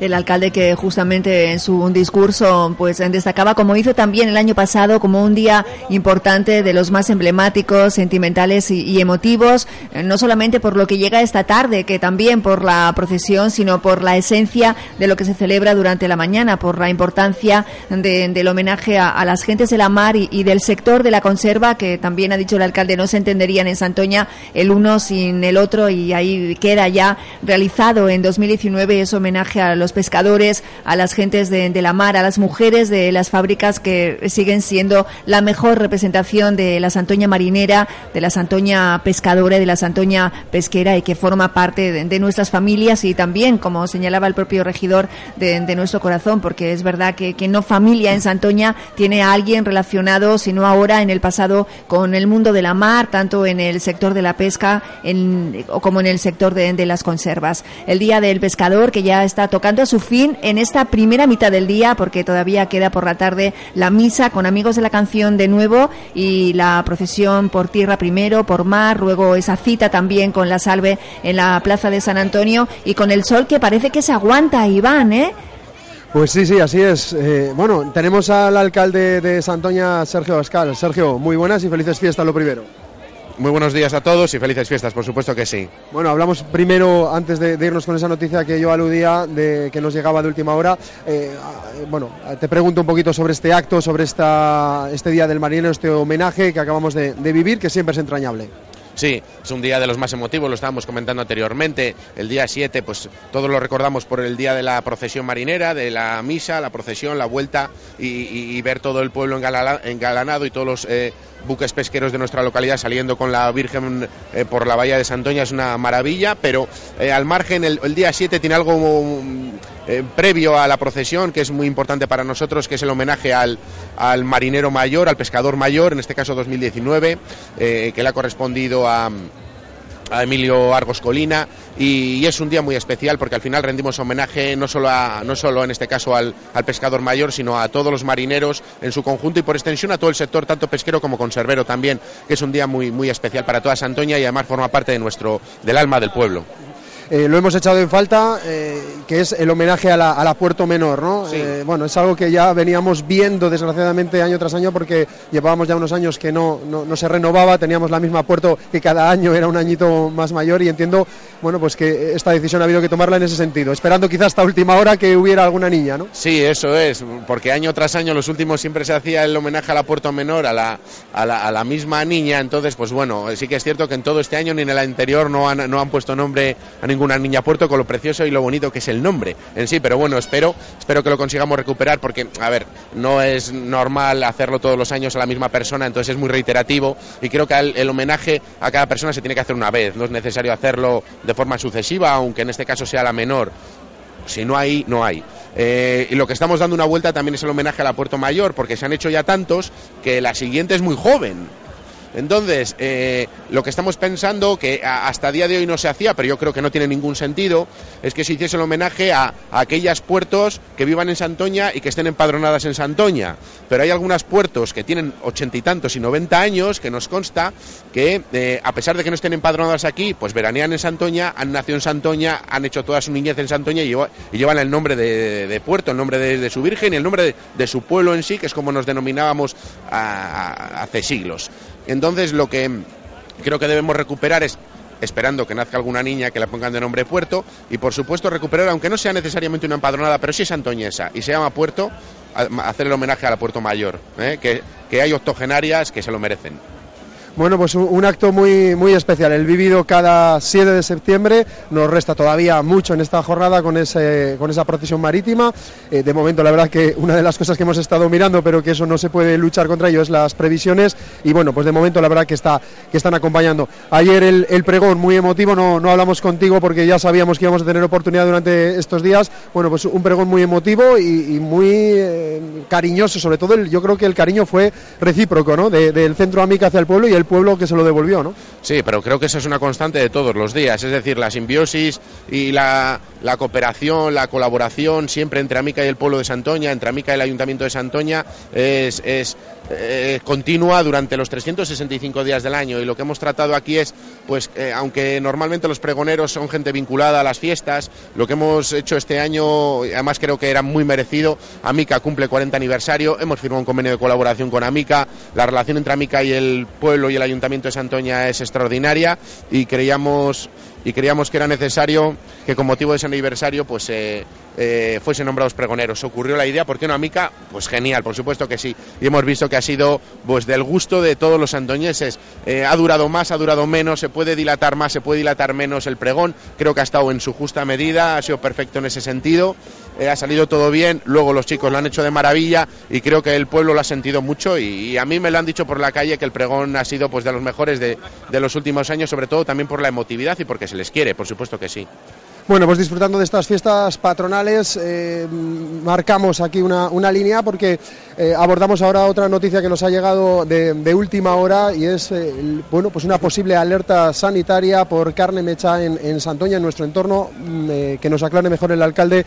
El alcalde que justamente en su discurso pues destacaba como hizo también el año pasado como un día importante de los más emblemáticos, sentimentales y, emotivos, eh, no solamente por lo que llega esta tarde, que también por la procesión, sino por la esencia de lo que se celebra durante la mañana, por la importancia de- del homenaje a, a las gentes de la mar y, y del sector de la conserva, que también ha dicho el alcalde no se entenderían en Santoña el uno sin el otro y ahí queda ya realizado en 2019 ese homenaje a los pescadores, a las gentes de, la mar, a las mujeres de las fábricas que siguen siendo la mejor representación de la Santoña marinera, de la Santoña pescadora y de la Santoña pesquera y que forma parte de, nuestras familias y también, como señalaba el propio regidor, de, nuestro corazón, porque es verdad que, no familia en Santoña tiene a alguien relacionado, sino ahora en el pasado, con el mundo de la mar, tanto en el sector de la pesca como en el sector de, de las conservas. El Día del Pescador, que ya está tocando a su fin en esta primera mitad del día, porque todavía queda por la tarde la misa con amigos de la canción de nuevo y la procesión por tierra primero, por mar, luego esa cita también con la salve en la plaza de San Antonio y con el sol que parece que se aguanta, Iván, ¿eh? Pues sí, sí, así es. Eh, bueno, tenemos al alcalde de Santoña, Sergio Abascal. Sergio, muy buenas y felices fiestas, lo primero. Muy buenos días a todos y felices fiestas, por supuesto que sí. Bueno, hablamos primero, antes de, irnos con esa noticia que yo aludía, de que nos llegaba de última hora. Eh, bueno, te pregunto un poquito sobre este acto, sobre esta, este Día del Marinero, este homenaje que acabamos de vivir, que siempre es entrañable. Sí, es un día de los más emotivos, lo estábamos comentando anteriormente. El día 7, pues todos lo recordamos por el día de la procesión marinera, de la misa, la procesión, la vuelta y, ver todo el pueblo engalanado y todos los eh, buques pesqueros de nuestra localidad saliendo con la Virgen eh, por la bahía de Santoña es una maravilla, pero eh, al margen el, día 7 tiene algo um, eh, previo a la procesión que es muy importante para nosotros, que es el homenaje al, al marinero mayor, al pescador mayor, en este caso 2019, eh, que le ha correspondido a a Emilio Argos Colina y, es un día muy especial porque al final rendimos homenaje no solo, a, no solo en este caso al, al pescador mayor, sino a todos los marineros en su conjunto y por extensión a todo el sector, tanto pesquero como conservero también, que es un día muy, muy especial para toda Santoña y además forma parte de nuestro, del alma del pueblo. Eh, lo hemos echado en falta, eh, que es el homenaje a la, a la Puerto Menor, ¿no? Eh, bueno, es algo que ya veníamos viendo desgraciadamente año tras año porque llevábamos ya unos años que no, no, no se renovaba, teníamos la misma Puerto que cada año era un añito más mayor y entiendo, bueno, pues que esta decisión ha habido que tomarla en ese sentido, esperando quizás hasta última hora que hubiera alguna niña, ¿no? Sí, eso es, porque año tras año, los últimos siempre se hacía el homenaje a la Puerto Menor, a la, a la, a la misma niña, entonces, pues bueno, sí que es cierto que en todo este año ni en el anterior no han, no han puesto nombre a ninguna niña Puerto, con lo precioso y lo bonito que es el nombre en sí, pero bueno, espero, espero que lo consigamos recuperar, porque, a ver, no es normal hacerlo todos los años a la misma persona, entonces es muy reiterativo, y creo que el, el homenaje a cada persona se tiene que hacer una vez, no es necesario hacerlo de forma sucesiva, aunque en este caso sea la menor, si no hay, no hay. Eh, y lo que estamos dando una vuelta también es el homenaje a la Puerto Mayor, porque se han hecho ya tantos que la siguiente es muy joven. Entonces, eh, lo que estamos pensando, que hasta día de hoy no se hacía, pero yo creo que no tiene ningún sentido, es que se hiciese el homenaje a, aquellas puertos que vivan en Santoña y que estén empadronadas en Santoña. Pero hay algunos puertos que tienen ochenta y tantos y noventa años, que nos consta que, eh, a pesar de que no estén empadronadas aquí, pues veranean en Santoña, han nacido en Santoña, han hecho toda su niñez en Santoña y, lleva- y llevan el nombre de, puerto, el nombre de, su Virgen y el nombre de, su pueblo en sí, que es como nos denominábamos hace siglos. Entonces, lo que creo que debemos recuperar es esperando que nazca alguna niña que la pongan de nombre Puerto y por supuesto recuperar, aunque no sea necesariamente una empadronada, pero sí es antoñesa y se llama Puerto, hacer el homenaje a la Puerto Mayor, ¿eh? que hay octogenarias que se lo merecen. Bueno, pues un, acto muy, muy especial, el vivido cada 7 de septiembre, nos resta todavía mucho en esta jornada con, ese, con esa procesión marítima. Eh, de momento, la verdad que una de las cosas que hemos estado mirando, pero que eso no se puede luchar contra ello, es las previsiones. Y bueno, pues de momento la verdad que, está, que están acompañando. Ayer el, el pregón muy emotivo, no, no hablamos contigo porque ya sabíamos que íbamos a tener oportunidad durante estos días. Bueno, pues un pregón muy emotivo y, muy eh, cariñoso, sobre todo el- yo creo que el cariño fue recíproco, ¿no? De- del centro Amica hacia el pueblo y el pueblo que se lo devolvió, ¿no? Sí, pero creo que esa es una constante de todos los días, es decir, la simbiosis y la, la cooperación, la colaboración siempre entre Amica y el pueblo de Santoña, entre Amica y el Ayuntamiento de Santoña, es eh, continua durante los 365 días del año. Y lo que hemos tratado aquí es, pues, eh, aunque normalmente los pregoneros son gente vinculada a las fiestas, lo que hemos hecho este año, además creo que era muy merecido, Amica cumple 40 aniversario, hemos firmado un convenio de colaboración con Amica, la relación entre Amica y el pueblo hoy el Ayuntamiento de Santoña es extraordinaria y creíamos y creíamos que era necesario que con motivo de ese aniversario pues eh, eh, fuesen nombrados pregoneros. Ocurrió la idea, ¿por qué no Amica? Pues genial, por supuesto que sí. Y hemos visto que ha sido pues del gusto de todos los santoñeses. Eh, ha durado más, ha durado menos, se puede dilatar más, se puede dilatar menos el pregón. Creo que ha estado en su justa medida, ha sido perfecto en ese sentido. Eh, ha salido todo bien, luego los chicos lo han hecho de maravilla y creo que el pueblo lo ha sentido mucho y, y a mí me lo han dicho por la calle que el pregón ha sido pues de los mejores de, de los últimos años, sobre todo también por la emotividad y porque se les quiere, por supuesto que sí. Bueno, pues disfrutando de estas fiestas patronales, eh, marcamos aquí una, una línea porque eh, abordamos ahora otra noticia que nos ha llegado de, última hora y es eh, bueno, pues una posible alerta sanitaria por carne mecha en, en Santoña, en nuestro entorno, mm, que nos aclare mejor el alcalde,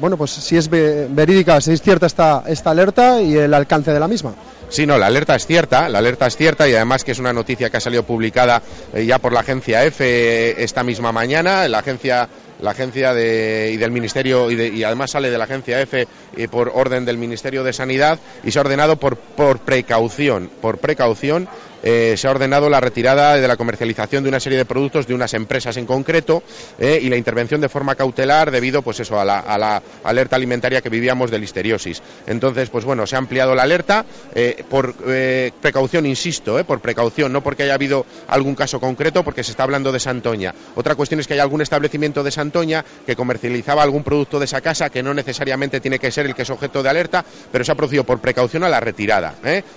bueno, pues si es ve- verídica, si es cierta esta, esta alerta y el alcance de la misma. Sí, no, la alerta es cierta, la alerta es cierta y además que es una noticia que ha salido publicada eh, ya por la agencia EFE eh, esta misma mañana, la agencia la agencia de, y del ministerio y, de- y además sale de la agencia EFE eh, por orden del Ministerio de Sanidad y se ha ordenado por, por precaución, por precaución eh, se ha ordenado la retirada de la comercialización de una serie de productos de unas empresas en concreto eh, y la intervención de forma cautelar debido pues eso a la, alerta alimentaria que vivíamos de listeriosis. Entonces, pues bueno, se ha ampliado la alerta eh, por precaución, insisto, por precaución, no porque haya habido algún caso concreto, porque se está hablando de Santoña. Otra cuestión es que hay algún establecimiento de Santoña que comercializaba algún producto de esa casa que no necesariamente tiene que ser el que es objeto de alerta, pero se ha producido por precaución a la retirada.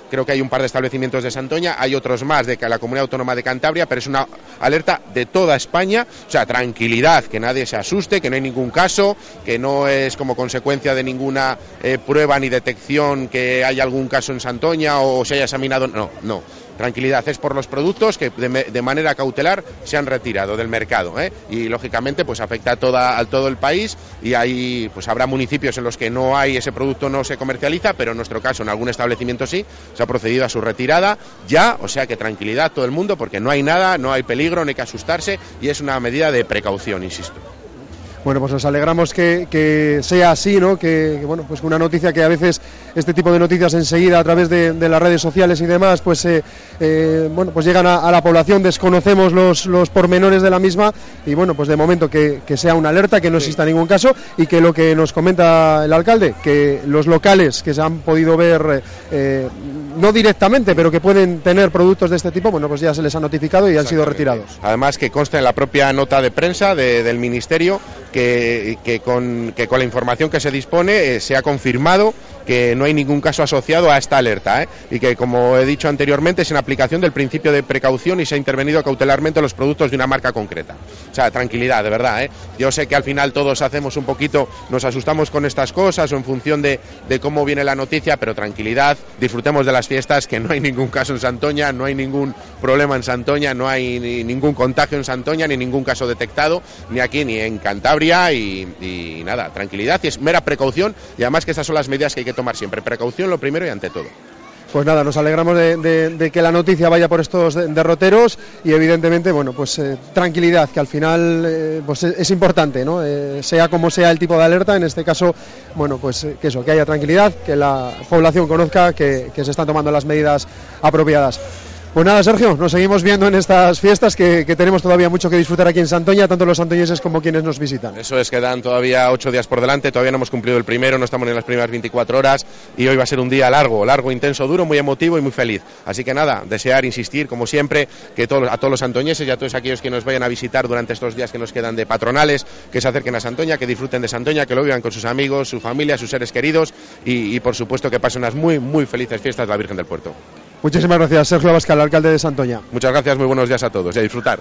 Creo que hay un par de establecimientos de Santoña, hay otros más de la Comunidad Autónoma de Cantabria, pero es una alerta de toda España, o sea, tranquilidad, que nadie se asuste, que no hay ningún caso, que no es como consecuencia de ninguna eh, prueba ni detección que haya algún caso en Santoña o se haya examinado, no, no. Tranquilidad, es por los productos que de, manera cautelar se han retirado del mercado ¿eh? y lógicamente pues afecta a, toda, a todo el país y ahí pues habrá municipios en los que no hay ese producto no se comercializa, pero en nuestro caso en algún establecimiento sí se ha procedido a su retirada ya, o sea que tranquilidad todo el mundo porque no hay nada, no hay peligro, no hay que asustarse y es una medida de precaución, insisto. Bueno, pues nos alegramos que, que sea así, ¿no? Que, que, bueno, pues una noticia que a veces este tipo de noticias enseguida a través de, de las redes sociales y demás, pues eh, eh, bueno, pues llegan a, a la población, desconocemos los, los pormenores de la misma y bueno, pues de momento que, que sea una alerta, que no exista ningún caso y que lo que nos comenta el alcalde, que los locales que se han podido ver eh, no directamente, pero que pueden tener productos de este tipo, bueno, pues ya se les ha notificado y han sido retirados. Además que consta en la propia nota de prensa de- del Ministerio que, con, que con la información que se dispone eh, se ha confirmado que no hay ningún caso asociado a esta alerta ¿eh? y que, como he dicho anteriormente, es en aplicación del principio de precaución y se ha intervenido cautelarmente en los productos de una marca concreta. O sea, tranquilidad, de verdad. ¿eh? Yo sé que al final todos hacemos un poquito, nos asustamos con estas cosas o en función de, de cómo viene la noticia, pero tranquilidad, disfrutemos de las fiestas, que no hay ningún caso en Santoña, no hay ningún problema en Santoña, no hay ni- ningún contagio en Santoña, ni ningún caso detectado, ni aquí ni en Cantabria y, nada, tranquilidad y es mera precaución y además que esas son las medidas que hay que tomar siempre, precaución lo primero y ante todo. Pues nada, nos alegramos de, que la noticia vaya por estos de- derroteros y evidentemente, bueno, pues eh, tranquilidad, que al final eh, pues es, importante, ¿no? Eh, sea como sea el tipo de alerta, en este caso, bueno, pues que eso, que haya tranquilidad, que la población conozca que se están tomando las medidas apropiadas. Pues nada, Sergio, nos seguimos viendo en estas fiestas que, tenemos todavía mucho que disfrutar aquí en Santoña, tanto los santoñeses como quienes nos visitan. Eso es, quedan todavía ocho días por delante, todavía no hemos cumplido el primero, no estamos en las primeras 24 horas y hoy va a ser un día largo, largo, intenso, duro, muy emotivo y muy feliz. Así que nada, desear, insistir, como siempre, que todos, a todos los santoñeses y a todos aquellos que nos vayan a visitar durante estos días que nos quedan de patronales, que se acerquen a Santoña, que disfruten de Santoña, que lo vivan con sus amigos, su familia, sus seres queridos y, y, por supuesto que pasen unas muy, muy felices fiestas de la Virgen del Puerto. Muchísimas gracias, Sergio Abascal, alcalde de Santoña. Muchas gracias, muy buenos días a todos y a disfrutar.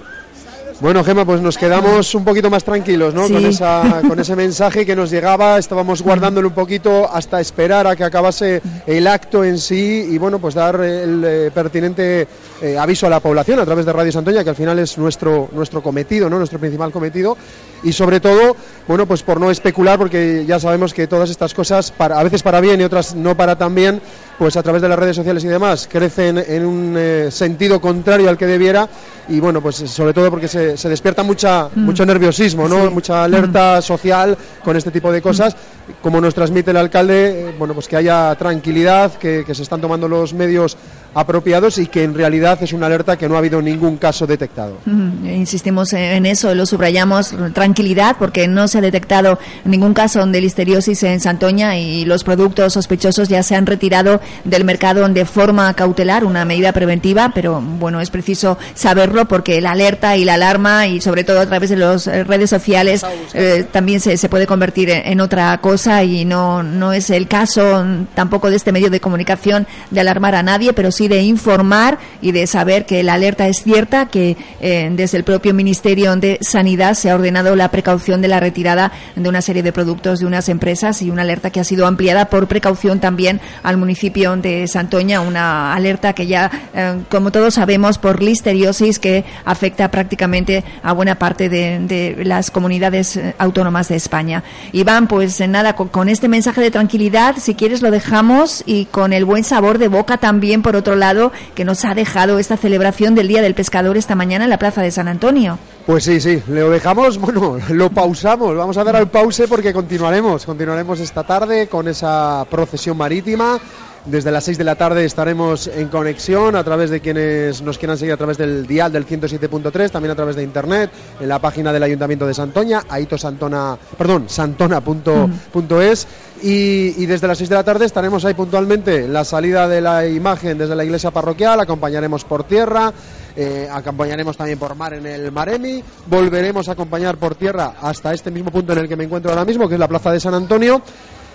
Bueno, Gema, pues nos quedamos un poquito más tranquilos, ¿no? Sí. Con, esa, con ese mensaje que nos llegaba, estábamos guardándolo un poquito hasta esperar a que acabase el acto en sí y, bueno, pues dar el eh, pertinente eh, aviso a la población a través de Radio Santoña, que al final es nuestro, nuestro cometido, ¿no? Nuestro principal cometido. Y sobre todo, bueno, pues por no especular, porque ya sabemos que todas estas cosas, para, a veces para bien y otras no para tan bien, pues a través de las redes sociales y demás, crecen en un eh, sentido contrario al que debiera y bueno, pues sobre todo porque se, se despierta mucha, mucho nerviosismo, ¿no? Mucha alerta social con este tipo de cosas. Como nos transmite el alcalde, eh, bueno, pues que haya tranquilidad, que, que se están tomando los medios apropiados y que en realidad es una alerta que no ha habido ningún caso detectado. Mm, Insistimos en eso, lo subrayamos, tranquilidad, porque no se ha detectado ningún caso de listeriosis en Santoña y los productos sospechosos ya se han retirado del mercado de forma cautelar, una medida preventiva, pero bueno, es preciso saberlo porque la alerta y la alarma y sobre todo a través de las redes sociales eh, también se, se puede convertir en, otra cosa y no, no es el caso tampoco de este medio de comunicación de alarmar a nadie, pero sí de informar y de saber que la alerta es cierta, que eh, desde el propio Ministerio de Sanidad se ha ordenado la precaución de la retirada de una serie de productos de unas empresas y una alerta que ha sido ampliada por precaución también al municipio de Santoña, una alerta que ya, eh, como todos sabemos, por listeriosis que afecta prácticamente a buena parte de, las comunidades eh, autónomas de España. Iván, pues nada, con este mensaje de tranquilidad, si quieres lo dejamos y con el buen sabor de boca también, por otro lado, que nos ha dejado esta celebración del Día del Pescador esta mañana en la Plaza de San Antonio. Pues sí, sí, lo dejamos, (laughs) bueno, lo pausamos, vamos a dar al pause porque continuaremos, continuaremos esta tarde con esa procesión marítima. Desde las 6 de la tarde estaremos en conexión a través de quienes nos quieran seguir a través del dial del 107.3, también a través de internet, en la página del Ayuntamiento de Santoña, aitosantona, perdón, santona.es y, y desde las 6 de la tarde estaremos ahí puntualmente en la salida de la imagen desde la iglesia parroquial, acompañaremos por tierra, eh, acompañaremos también por mar en el Maremi, volveremos a acompañar por tierra hasta este mismo punto en el que me encuentro ahora mismo, que es la Plaza de San Antonio,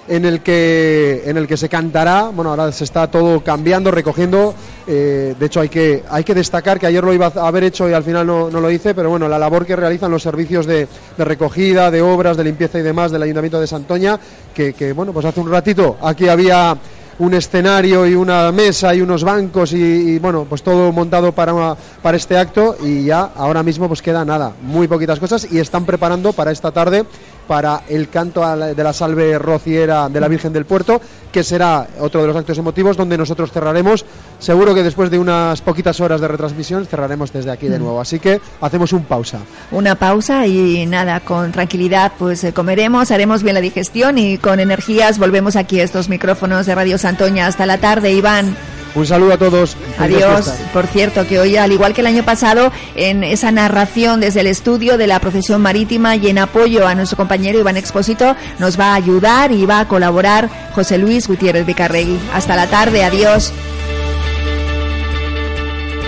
en el que en el que se cantará, bueno, ahora se está todo cambiando, recogiendo, eh, de hecho hay que hay que destacar que ayer lo iba a haber hecho y al final no, no lo hice, pero bueno, la labor que realizan los servicios de, recogida, de obras, de limpieza y demás del Ayuntamiento de Santoña, que, que bueno, pues hace un ratito aquí había un escenario y una mesa y unos bancos y, bueno pues todo montado para para este acto y ya ahora mismo pues queda nada muy poquitas cosas y están preparando para esta tarde para el canto de la salve rociera de la Virgen del Puerto que será otro de los actos emotivos donde nosotros cerraremos seguro que después de unas poquitas horas de retransmisión cerraremos desde aquí de Mm. nuevo así que hacemos un pausa Una pausa y nada, con tranquilidad pues eh, comeremos, haremos bien la digestión y con energías volvemos aquí a estos micrófonos de Radio Santoña. Hasta la tarde, Iván. Un saludo a todos Adiós. Por cierto, que hoy, al igual que el año pasado, en esa narración desde el estudio de la procesión marítima y en apoyo a nuestro compañero Iván Expósito, nos va a ayudar y va a colaborar José Luis Gutiérrez Vicarregui. Hasta la tarde. Adiós.